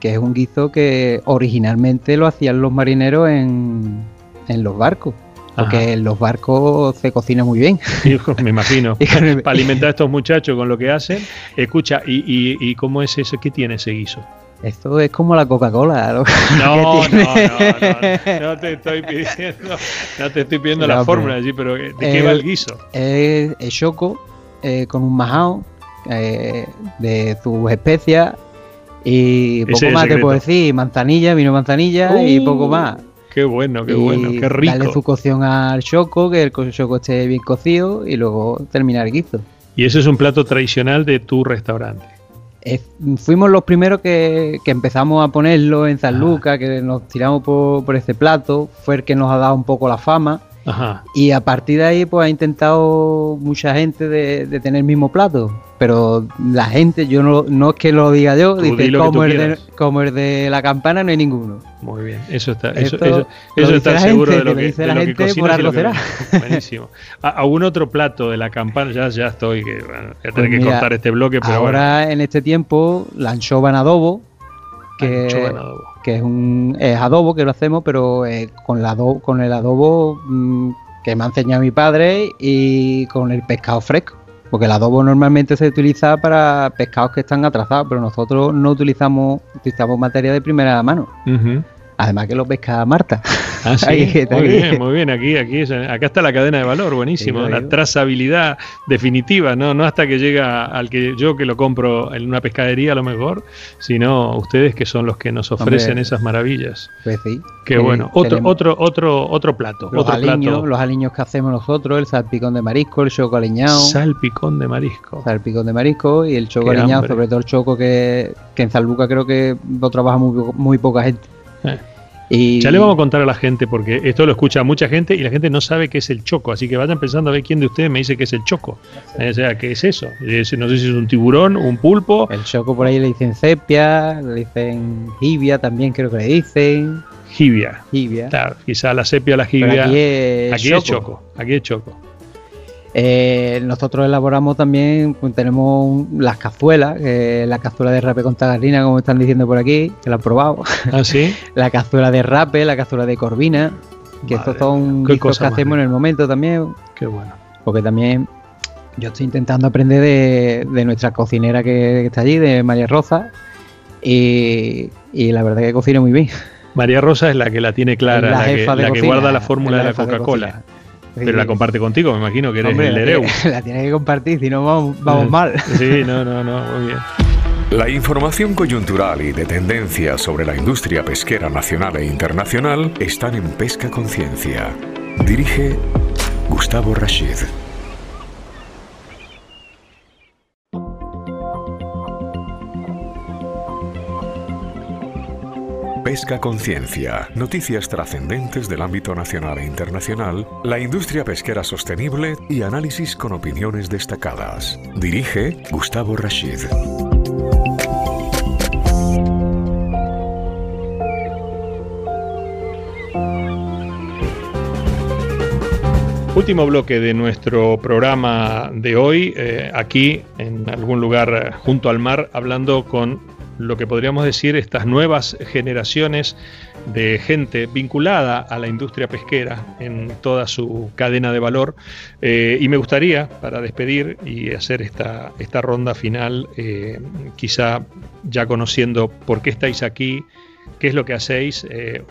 S7: que es un guiso que originalmente lo hacían los marineros en, los barcos. Porque en los barcos se cocina muy bien. (laughs)
S2: me imagino. (laughs) Para alimentar a estos muchachos con lo que hacen. Escucha, ¿y, y, cómo es eso? ¿Qué tiene ese guiso?
S7: Esto es como la Coca-Cola. (laughs)
S2: No, no, no, no, no, te estoy pidiendo, no te estoy pidiendo la fórmula, pero ¿de qué va el guiso?
S7: Es, choco eh, con un majao eh, de sus especias y poco más te puedo decir, manzanilla, vino manzanilla y poco uh, más.
S2: Qué bueno, qué bueno, qué rico.
S7: Darle su cocción al choco, que el choco esté bien cocido y luego terminar el guiso.
S2: Y eso es un plato tradicional de tu restaurante.
S7: fuimos los primeros que, empezamos a ponerlo en San ah. Lucas, que nos tiramos por, por este plato. Fue el que nos ha dado un poco la fama. Y a partir de ahí, pues ha intentado mucha gente de, tener el mismo plato. Pero la gente, yo no, no es que lo diga yo, dice, como, el de, como el de la campana no hay ninguno.
S2: Muy bien, eso está, eso, eso, está seguro de lo que, dice la gente por algo será. Buenísimo. ¿Algún otro plato de la campana? Ya, ya estoy, que bueno, voy a tener pues que cortar este bloque. Pero
S7: ahora en este tiempo, la anchova en adobo, que, que es un adobo que lo hacemos, pero eh, con, la con el adobo mm, que me ha enseñado mi padre y con el pescado fresco. Porque el adobo normalmente se utiliza para pescados que están atrasados, pero nosotros no utilizamos, utilizamos materia de primera mano. Además que lo pesca Marta. (laughs)
S2: Ah, (laughs) sí. muy bien, muy bien. Aquí, aquí, acá está la cadena de valor, buenísimo. la trazabilidad definitiva, ¿no? No hasta que llega al que yo que lo compro en una pescadería a lo mejor, sino ustedes que son los que nos ofrecen esas maravillas.
S7: Pues sí.
S2: Qué bueno. Otro, otro, otro, otro plato.
S7: Los
S2: otro
S7: aliños,
S2: plato.
S7: los aliños que hacemos nosotros, el salpicón de marisco, el choco aliñado.
S2: Salpicón de marisco.
S7: Salpicón de marisco y el choco aliñado, sobre todo el choco que, que en Salbuca creo que lo trabaja muy, muy poca gente. Eh.
S2: Y... Ya le vamos a contar a la gente, porque esto lo escucha mucha gente y la gente no sabe qué es el choco. Así que vayan pensando a ver quién de ustedes me dice qué es el choco. O sea, ¿qué es eso? No sé si es un tiburón, un pulpo.
S7: El choco por ahí le dicen sepia, le dicen jibia también, creo que le dicen.
S2: Jibia.
S7: Jibia.
S2: Claro, quizá la sepia la jibia. aquí es, choco. Aquí es choco.
S7: Eh, nosotros elaboramos también, pues, tenemos las cazuelas, la cazuela de rape con tagarina, como están diciendo por aquí, que la han probado. (laughs)
S2: ¿Ah, sí? (laughs)
S7: la cazuela de rape, la cazuela de corvina, que estos son cosas que hacemos en el momento también.
S2: Qué bueno.
S7: Porque también yo estoy intentando aprender de, nuestra cocinera que, está allí, de María Rosa, y, la verdad que cocina muy bien.
S2: María Rosa es la que la tiene clara, la, que, guarda la fórmula de la Coca-Cola. Pero la comparte contigo, me imagino que eres el Ereu. (laughs)
S7: La, tiene que compartir, si no vamos, mal.
S2: Sí, no, no, no, muy bien.
S1: La información coyuntural y de tendencia sobre la industria pesquera nacional e internacional están en Pesca Conciencia. Dirige Gustavo Rashid. Pesca Conciencia. Noticias trascendentes del ámbito nacional e internacional, la industria pesquera sostenible y análisis con opiniones destacadas. Dirige Gustavo Rashid.
S2: Último bloque de nuestro programa de hoy, eh, aquí en algún lugar junto al mar, hablando con lo que podríamos decir estas nuevas generaciones de gente vinculada a la industria pesquera en toda su cadena de valor. Eh, y me gustaría, para despedir y hacer esta, esta ronda final, eh, quizá ya conociendo por qué estáis aquí, qué es lo que hacéis, eh,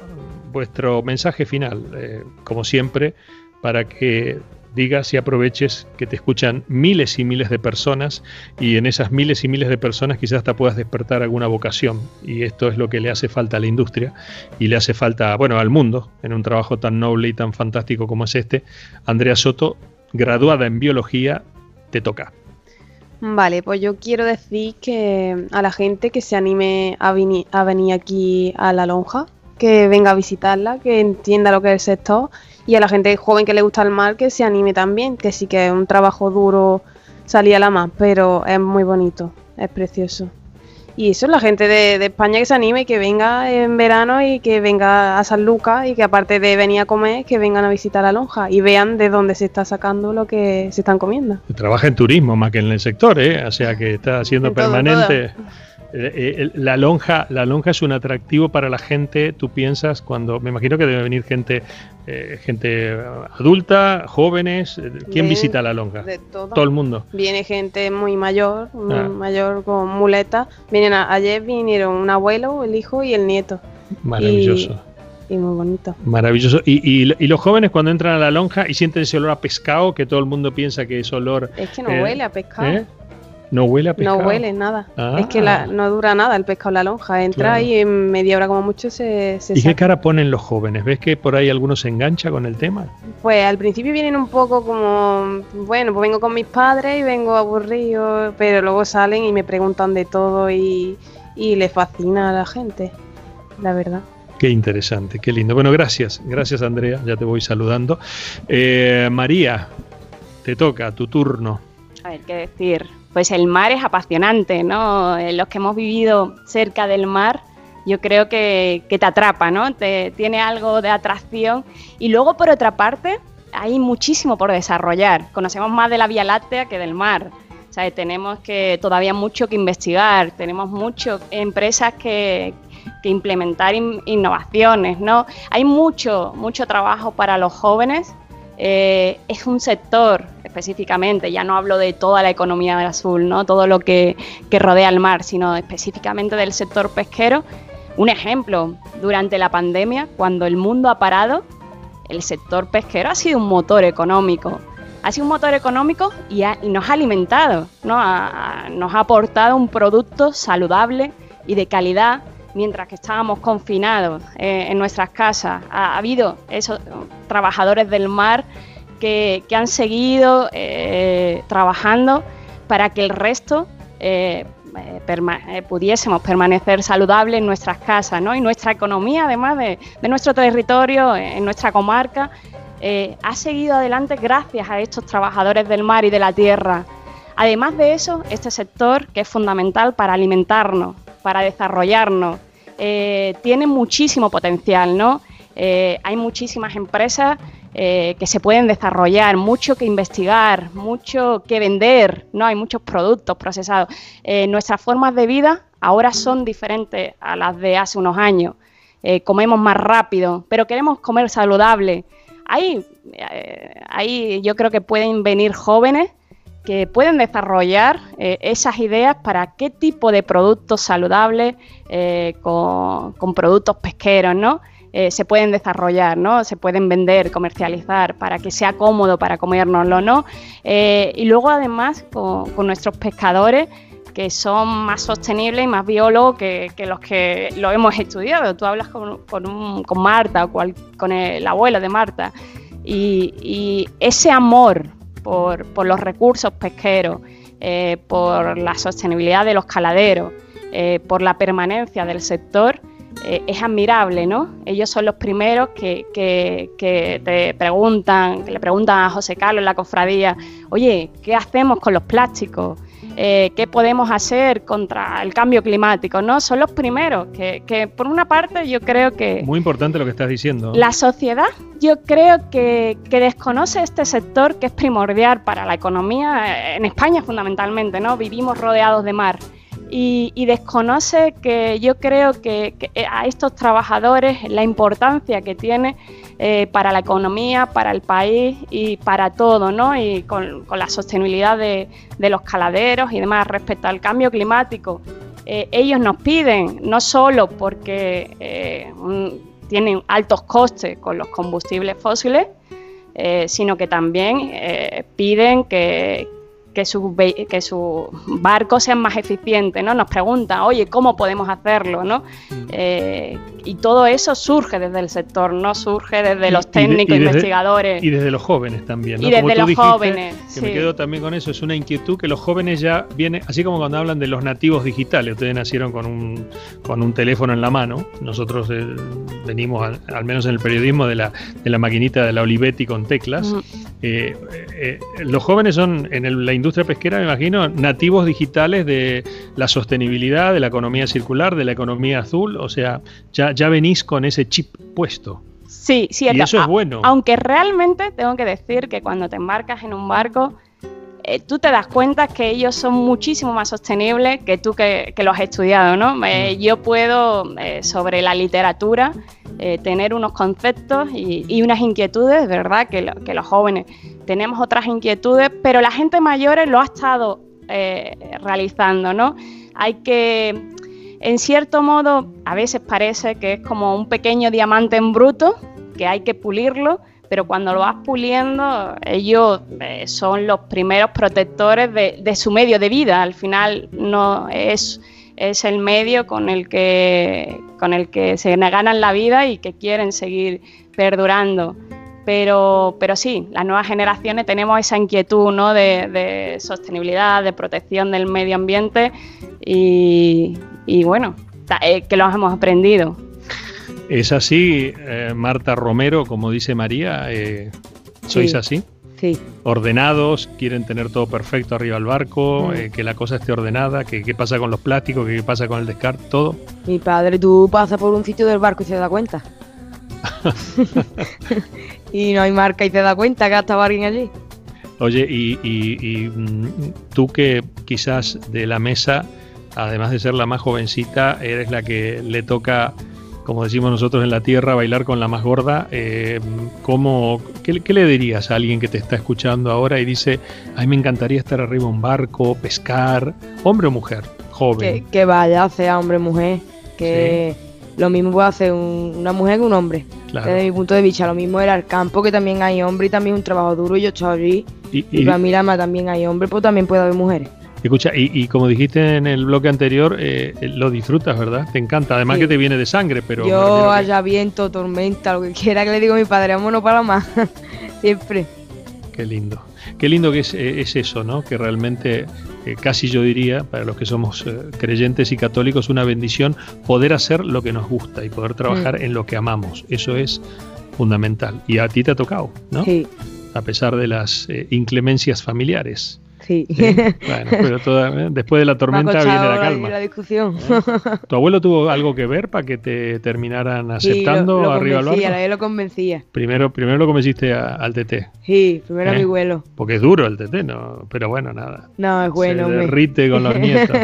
S2: vuestro mensaje final, como siempre, para que digas y aproveches que te escuchan miles y miles de personas y en esas miles y miles de personas quizás hasta puedas despertar alguna vocación y esto es lo que le hace falta a la industria y le hace falta, bueno, al mundo en un trabajo tan noble y tan fantástico como es este. Andrea Soto, graduada en biología, te toca.
S4: Vale, pues yo quiero decir que a la gente que se anime a, a venir aquí a la lonja, que venga a visitarla, que entienda lo que es el sector y a la gente joven que le gusta el mar que se anime también, que sí que es un trabajo duro salir a la mar, pero es muy bonito, es precioso. Y eso es la gente de, España que se anime, que venga en verano y que venga a San Lucas y que aparte de venir a comer, que vengan a visitar la lonja y vean de dónde se está sacando lo que se están comiendo.
S2: Trabaja en turismo más que en el sector, ¿eh? o sea que está haciendo permanente. Eh, la lonja la lonja es un atractivo para la gente tú piensas cuando me imagino que debe venir gente eh, gente adulta jóvenes quién visita la lonja todo. el mundo.
S4: Viene gente muy mayor muy ah. mayor con muleta. Vienen ayer vinieron un abuelo el hijo y el nieto.
S2: Maravilloso.
S4: Y, muy bonito.
S2: Maravilloso. Y, y, los jóvenes cuando entran a la lonja y sienten ese olor a pescado que todo el mundo piensa que es olor
S4: es que no huele a pescado
S2: no huele a pescado.
S4: No huele nada. Es que ah. no dura nada el pescado en la lonja. Entra y en media hora como mucho se, se
S2: ¿Y qué cara ponen los jóvenes? ¿Ves que por ahí algunos se engancha con el tema?
S4: Pues al principio vienen un poco como, bueno, pues vengo con mis padres y vengo aburrido, pero luego salen y me preguntan de todo y, y les fascina a la gente, la verdad.
S2: Qué interesante, qué lindo. Bueno, gracias, gracias Andrea, ya te voy saludando. Eh, María, te toca, tu turno.
S8: A ver, qué decir pues el mar es apasionante, ¿no? Eh, los que hemos vivido cerca del mar, yo creo que, te atrapa, ¿no? Te, tiene algo de atracción. Y luego, por otra parte, hay muchísimo por desarrollar. Conocemos más de la Vía Láctea que del mar. O sea, tenemos que todavía mucho que investigar, tenemos muchas empresas que, implementar innovaciones, ¿no? Hay mucho, mucho trabajo para los jóvenes. Eh, es un sector específicamente, ya no hablo de toda la economía del azul, ¿no? todo lo que, rodea el mar, sino específicamente del sector pesquero. Un ejemplo, durante la pandemia, cuando el mundo ha parado, el sector pesquero ha sido un motor económico. Ha sido un motor económico y, nos ha alimentado, ¿no? nos ha aportado un producto saludable y de calidad mientras que estábamos confinados eh, en nuestras casas. Ha, habido esos trabajadores del mar que, han seguido eh, trabajando para que el resto eh, eh, eh, pudiésemos permanecer saludables en nuestras casas, ¿no? Y nuestra economía, además de, nuestro territorio, en nuestra comarca, ha seguido adelante gracias a estos trabajadores del mar y de la tierra. Además de eso, este sector, que es fundamental para alimentarnos, para desarrollarnos, tiene muchísimo potencial, ¿no? hay muchísimas empresas eh, que se pueden desarrollar, mucho que investigar, mucho que vender, ¿no? Hay muchos productos procesados. Eh, nuestras formas de vida ahora son diferentes a las de hace unos años. Eh, comemos más rápido, pero queremos comer saludable. Ahí, ahí yo creo que pueden venir jóvenes que pueden desarrollar esas ideas para qué tipo de productos saludables con, con, productos pesqueros, ¿no? Eh, se pueden desarrollar, ¿no? Se pueden vender, comercializar para que sea cómodo para comérnoslo, ¿no? Eh, y luego además con, nuestros pescadores que son más sostenibles y más biólogos que, los que lo hemos estudiado. Tú hablas con, Marta o con el abuelo de Marta y, ese amor por, los recursos pesqueros, eh, por la sostenibilidad de los caladeros, por la permanencia del sector, eh, es admirable, ¿no? Ellos son los primeros que, te preguntan, que le preguntan a José Carlos en la cofradía, oye, ¿qué hacemos con los plásticos? Eh, ¿Qué podemos hacer contra el cambio climático? ¿no? Son los primeros que, por una parte, yo creo que...
S2: Muy importante lo que estás diciendo.
S8: La sociedad, yo creo que, que desconoce este sector que es primordial para la economía, en España fundamentalmente, ¿no? Vivimos rodeados de mar y, desconoce que yo creo que, a estos trabajadores la importancia que tiene eh, para la economía, para el país y para todo, ¿no? Y con, la sostenibilidad de, los caladeros y demás respecto al cambio climático. Eh, ellos nos piden, no solo porque eh, tienen altos costes con los combustibles fósiles, sino que también piden que, que sus que su barcos sean más eficientes, ¿no? Nos preguntan, oye, ¿cómo podemos hacerlo? ¿no? Mm. Eh, y todo eso surge desde el sector, no surge desde los técnicos, investigadores.
S2: Y desde los jóvenes también, ¿no?
S8: Y desde los jóvenes.
S2: Que me quedo también con eso, es una inquietud que los jóvenes ya vienen, así como cuando hablan de los nativos digitales, ustedes nacieron con un, con un teléfono en la mano, nosotros eh, venimos, al, menos en el periodismo, de la, de la maquinita de la Olivetti con teclas. Eh, los jóvenes son en la industria pesquera, me imagino, nativos digitales de la sostenibilidad, de la economía circular, de la economía azul, o sea, ya, ya venís con ese chip puesto.
S8: Sí, sí,
S2: y eso es bueno.
S8: Aunque realmente tengo que decir que cuando te embarcas en un barco, eh, tú te das cuenta que ellos son muchísimo más sostenibles que tú que, que lo has estudiado, ¿no? Eh, mm. yo puedo, eh, sobre la literatura, tener unos conceptos y, y, unas inquietudes, ¿verdad? Que, que los jóvenes tenemos otras inquietudes, pero la gente mayor lo ha estado realizando, ¿no? Hay que en cierto modo, a veces parece que es como un pequeño diamante en bruto, que hay que pulirlo, pero cuando lo vas puliendo, ellos eh, son los primeros protectores de, su medio de vida. Al final no es, es el medio con el que con el que se ganan la vida y que quieren seguir perdurando. Pero, pero sí, las nuevas generaciones tenemos esa inquietud ¿no? de, de sostenibilidad, de protección del medio ambiente y, y bueno, eh, que los hemos aprendido.
S2: Es así, eh, Marta Romero, como dice María, eh, ¿sois así?
S9: Sí.
S2: Ordenados, quieren tener todo perfecto arriba del barco, mm. que la cosa esté ordenada, que qué pasa con los plásticos, qué pasa con el descarte, todo.
S9: Mi padre, tú pasas por un sitio del barco y se da cuenta. (laughs) y no hay marca y se da cuenta que ha estado alguien allí.
S2: Oye, y mm, tú que quizás de la mesa además de ser la más jovencita, eres la que le toca, como decimos nosotros en la tierra, bailar con la más gorda. Eh, ¿cómo, qué, le dirías a alguien que te está escuchando ahora y dice, a mí me encantaría estar arriba de un barco, pescar, hombre o mujer, joven?
S9: Que, vaya, sea hombre o mujer, que... Lo mismo puede hacer una mujer que un hombre. Desde mi punto de vista, lo mismo era el campo, que también hay hombre y también un trabajo duro. Y yo estoy allí. Y, y, para mí, también hay hombre, pero también puede haber mujeres.
S2: Escucha, y, como dijiste en el bloque anterior, eh, lo disfrutas, ¿verdad? Te encanta, además que te viene de sangre, pero...
S9: Yo haya viento, tormenta, lo que quiera que le digo a mi padre, vámonos para más, (laughs) siempre.
S2: Qué lindo. Qué lindo que es, eh, es, eso, ¿no? Que realmente eh, casi yo diría, para los que somos eh, creyentes y católicos, una bendición poder hacer lo que nos gusta y poder trabajar mm. en lo que amamos. Eso es fundamental. Y a ti te ha tocado, ¿no? Sí. A pesar de las inclemencias familiares.
S9: Sí.
S2: Bueno, pero (laughs) toda, después de la tormenta viene la calma.
S9: La discusión.
S2: ¿Tu abuelo tuvo algo que ver para que te terminaran aceptando
S9: sí, lo, lo
S2: arriba
S9: convencía, lo convencía.
S2: Primero, primero lo convenciste al TT.
S9: Sí, primero a mi ¿Eh? abuelo.
S2: Porque es duro el TT, no, pero bueno, nada.
S9: No, es bueno.
S2: Se derrite con los (laughs) nietos.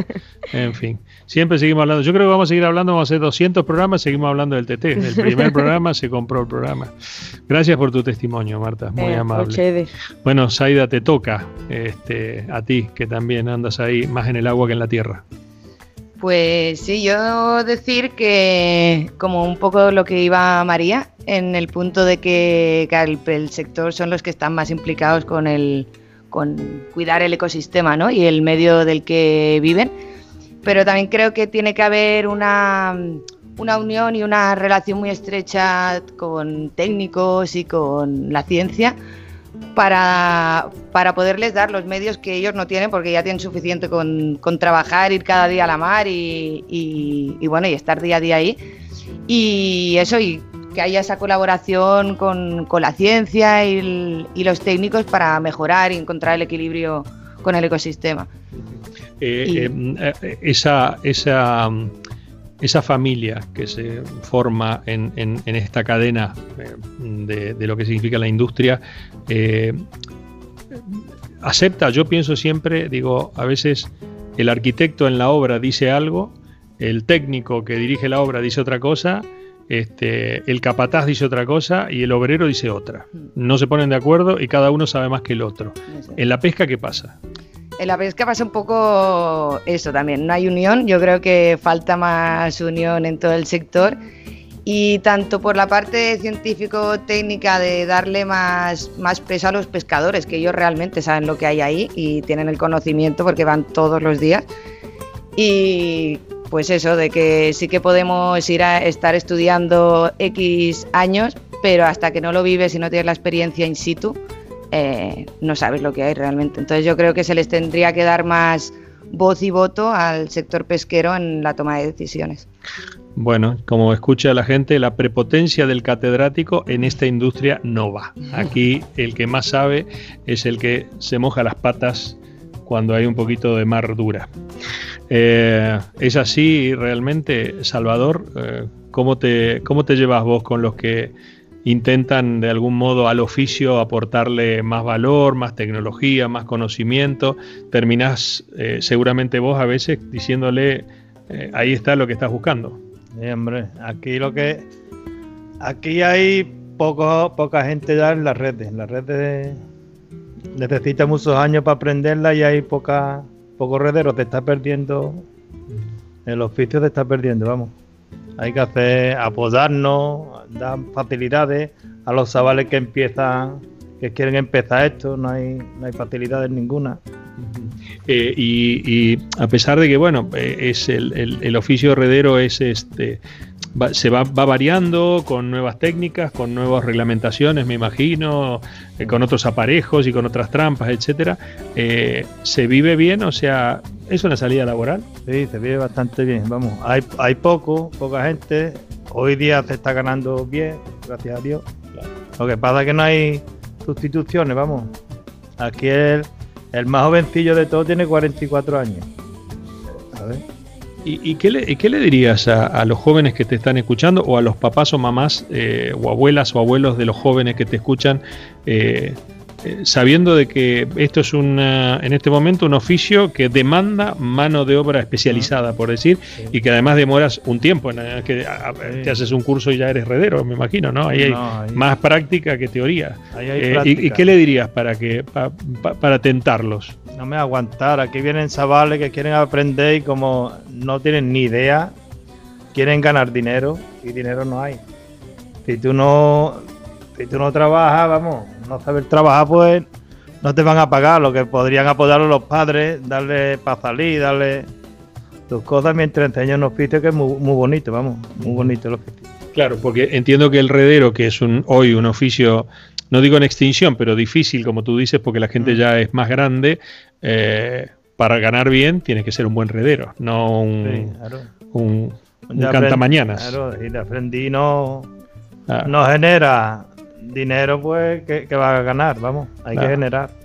S2: en fin. Siempre seguimos hablando. Yo creo que vamos a seguir hablando, vamos a hacer 200 programas, seguimos hablando del TT. El primer (laughs) programa se compró el programa. Gracias por tu testimonio, Marta, muy amable. Bueno, Saida, te toca. Este, a ti, que también andas ahí más en el agua que en la tierra?
S5: Pues sí, yo decir que como un poco lo que iba María, en el punto de que, el, sector son los que están más implicados con el con cuidar el ecosistema ¿no? y el medio del que viven, pero también creo que tiene que haber una, una unión y una relación muy estrecha con técnicos y con la ciencia para, para, poderles dar los medios que ellos no tienen porque ya tienen suficiente con, con trabajar, ir cada día a la mar y, y, bueno, y estar día a día ahí. Y eso, y que haya esa colaboración con, con la ciencia y, y, los técnicos para mejorar y encontrar el equilibrio con el ecosistema.
S2: Eh, eh, eh, esa, esa esa familia que se forma en, esta cadena eh, de, lo que significa la industria, acepta, yo pienso siempre, digo, a veces el arquitecto en la obra dice algo, el técnico que dirige la obra dice otra cosa, este, el capataz dice otra cosa y el obrero dice otra. No se ponen de acuerdo y cada uno sabe más que el otro. En la pesca, ¿qué pasa?
S5: En la pesca pasa un poco eso también, no hay unión, yo creo que falta más unión en todo el sector y tanto por la parte científico-técnica de darle más, más peso a los pescadores, que ellos realmente saben lo que hay ahí y tienen el conocimiento porque van todos los días. Y pues eso, de que sí que podemos ir a estar estudiando X años, pero hasta que no lo vives y no tienes la experiencia in situ, eh, no sabes lo que hay realmente. Entonces yo creo que se les tendría que dar más voz y voto al sector pesquero en la toma de decisiones.
S2: Bueno, como escucha la gente, la prepotencia del catedrático en esta industria no va. Aquí el que más sabe es el que se moja las patas cuando hay un poquito de mar dura. Eh, ¿Es así realmente, Salvador? Eh, ¿cómo, te, ¿Cómo te llevas vos con los que intentan de algún modo al oficio aportarle más valor, más tecnología, más conocimiento. Terminás eh, seguramente vos a veces diciéndole, eh, ahí está lo que estás buscando.
S6: Sí, hombre, aquí lo que... Aquí hay poco, poca gente ya en las redes. Las redes necesita muchos años para aprenderla y hay poca, pocos rederos. Te está perdiendo... El oficio te está perdiendo, vamos. Hay que hacer apoyarnos, dar facilidades a los chavales que empiezan, que quieren empezar esto, no hay, no hay facilidades ninguna.
S2: Eh, y, a pesar de que bueno eh, es el, el, oficio heredero es este se va, va, variando con nuevas técnicas, con nuevas reglamentaciones, me imagino, eh, con otros aparejos y con otras trampas, etcétera. ¿Se vive bien? O sea, ¿es una salida laboral?
S6: Sí, se vive bastante bien. Vamos, hay, hay poco, poca gente. Hoy día se está ganando bien, gracias a Dios. Lo que pasa es que no hay sustituciones, vamos. Aquí el, el más jovencillo de todos tiene 44 años.
S2: A ver. ¿Y, qué, le, dirías a, los jóvenes que te están escuchando o a los papás o mamás eh, o abuelas o abuelos de los jóvenes que te escuchan eh, eh, sabiendo de que esto es una, en este momento un oficio que demanda mano de obra especializada, por decir, y que además demoras un tiempo en que te haces un curso y ya eres redero, me imagino, ¿no? Ahí hay más práctica que teoría. Eh, y, qué le dirías para que para tentarlos?
S6: No me aguantar, aquí vienen chavales que quieren aprender y como no tienen ni idea, quieren ganar dinero y dinero no hay. Si tú no si tú no trabajas, vamos, no saber trabajar, pues no te van a pagar lo que podrían apoyarlo los padres, darle para salir, darle tus cosas mientras enseñan un oficio que es muy, bonito, vamos, muy bonito el oficio.
S2: Claro, porque entiendo que el redero, que es un, hoy un oficio, no digo en extinción, pero difícil, como tú dices, porque la gente mm. ya es más grande, eh, para ganar bien tienes que ser un buen redero, no un, un, cantamañanas.
S6: Claro, y aprendí no, ah. no genera dinero, pues, que, va a ganar, vamos, hay que generar.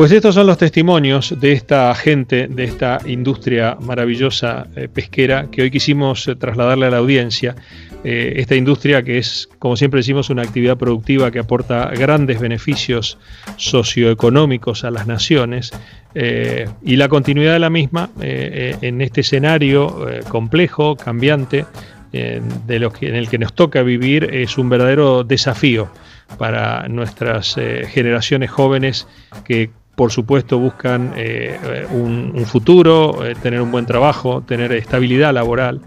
S2: Pues estos son los testimonios de esta gente, de esta industria maravillosa eh, pesquera que hoy quisimos eh, trasladarle a la audiencia. Eh, esta industria que es, como siempre decimos, una actividad productiva que aporta grandes beneficios socioeconómicos a las naciones y la continuidad de la misma en este escenario complejo, cambiante, de lo que, en el que nos toca vivir es un verdadero desafío para nuestras generaciones jóvenes que por supuesto buscan eh, un, futuro, eh, tener un buen trabajo, tener estabilidad laboral.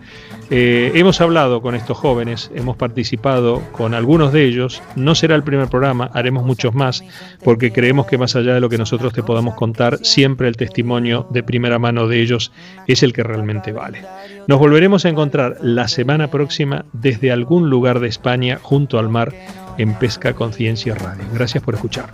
S2: Eh, hemos hablado con estos jóvenes, hemos participado con algunos de ellos, no será el primer programa, haremos muchos más, porque creemos que más allá de lo que nosotros te podamos contar, siempre el testimonio de primera mano de ellos es el que realmente vale. Nos volveremos a encontrar la semana próxima desde algún lugar de España junto al mar en Pesca Conciencia Radio. Gracias por escuchar.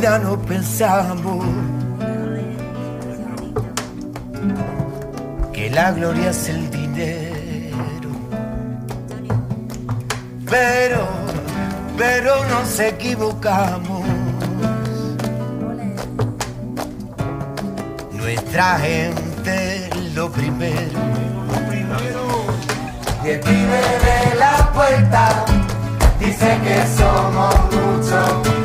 S10: No pensamos que la gloria es el dinero. Pero, pero nos equivocamos. Nuestra gente lo primero. Y el pibe de la puerta dice que somos muchos.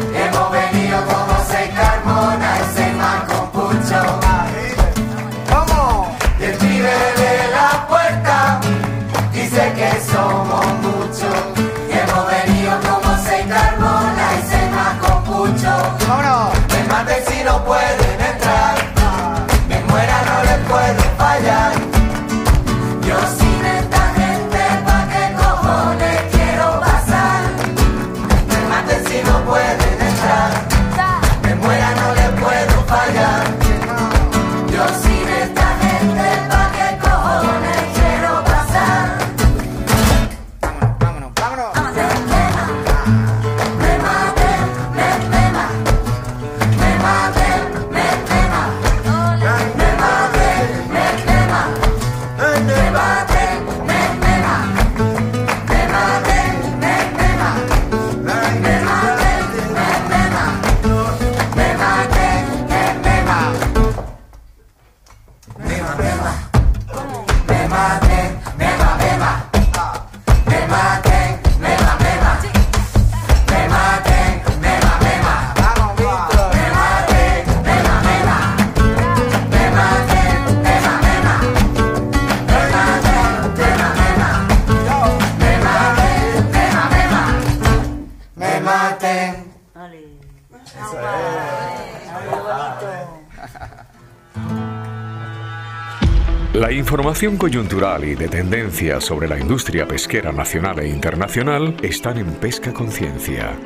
S1: Coyuntural y de tendencia sobre la industria pesquera nacional e internacional están en Pesca Conciencia.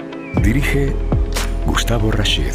S1: Dirige Gustavo Rashid.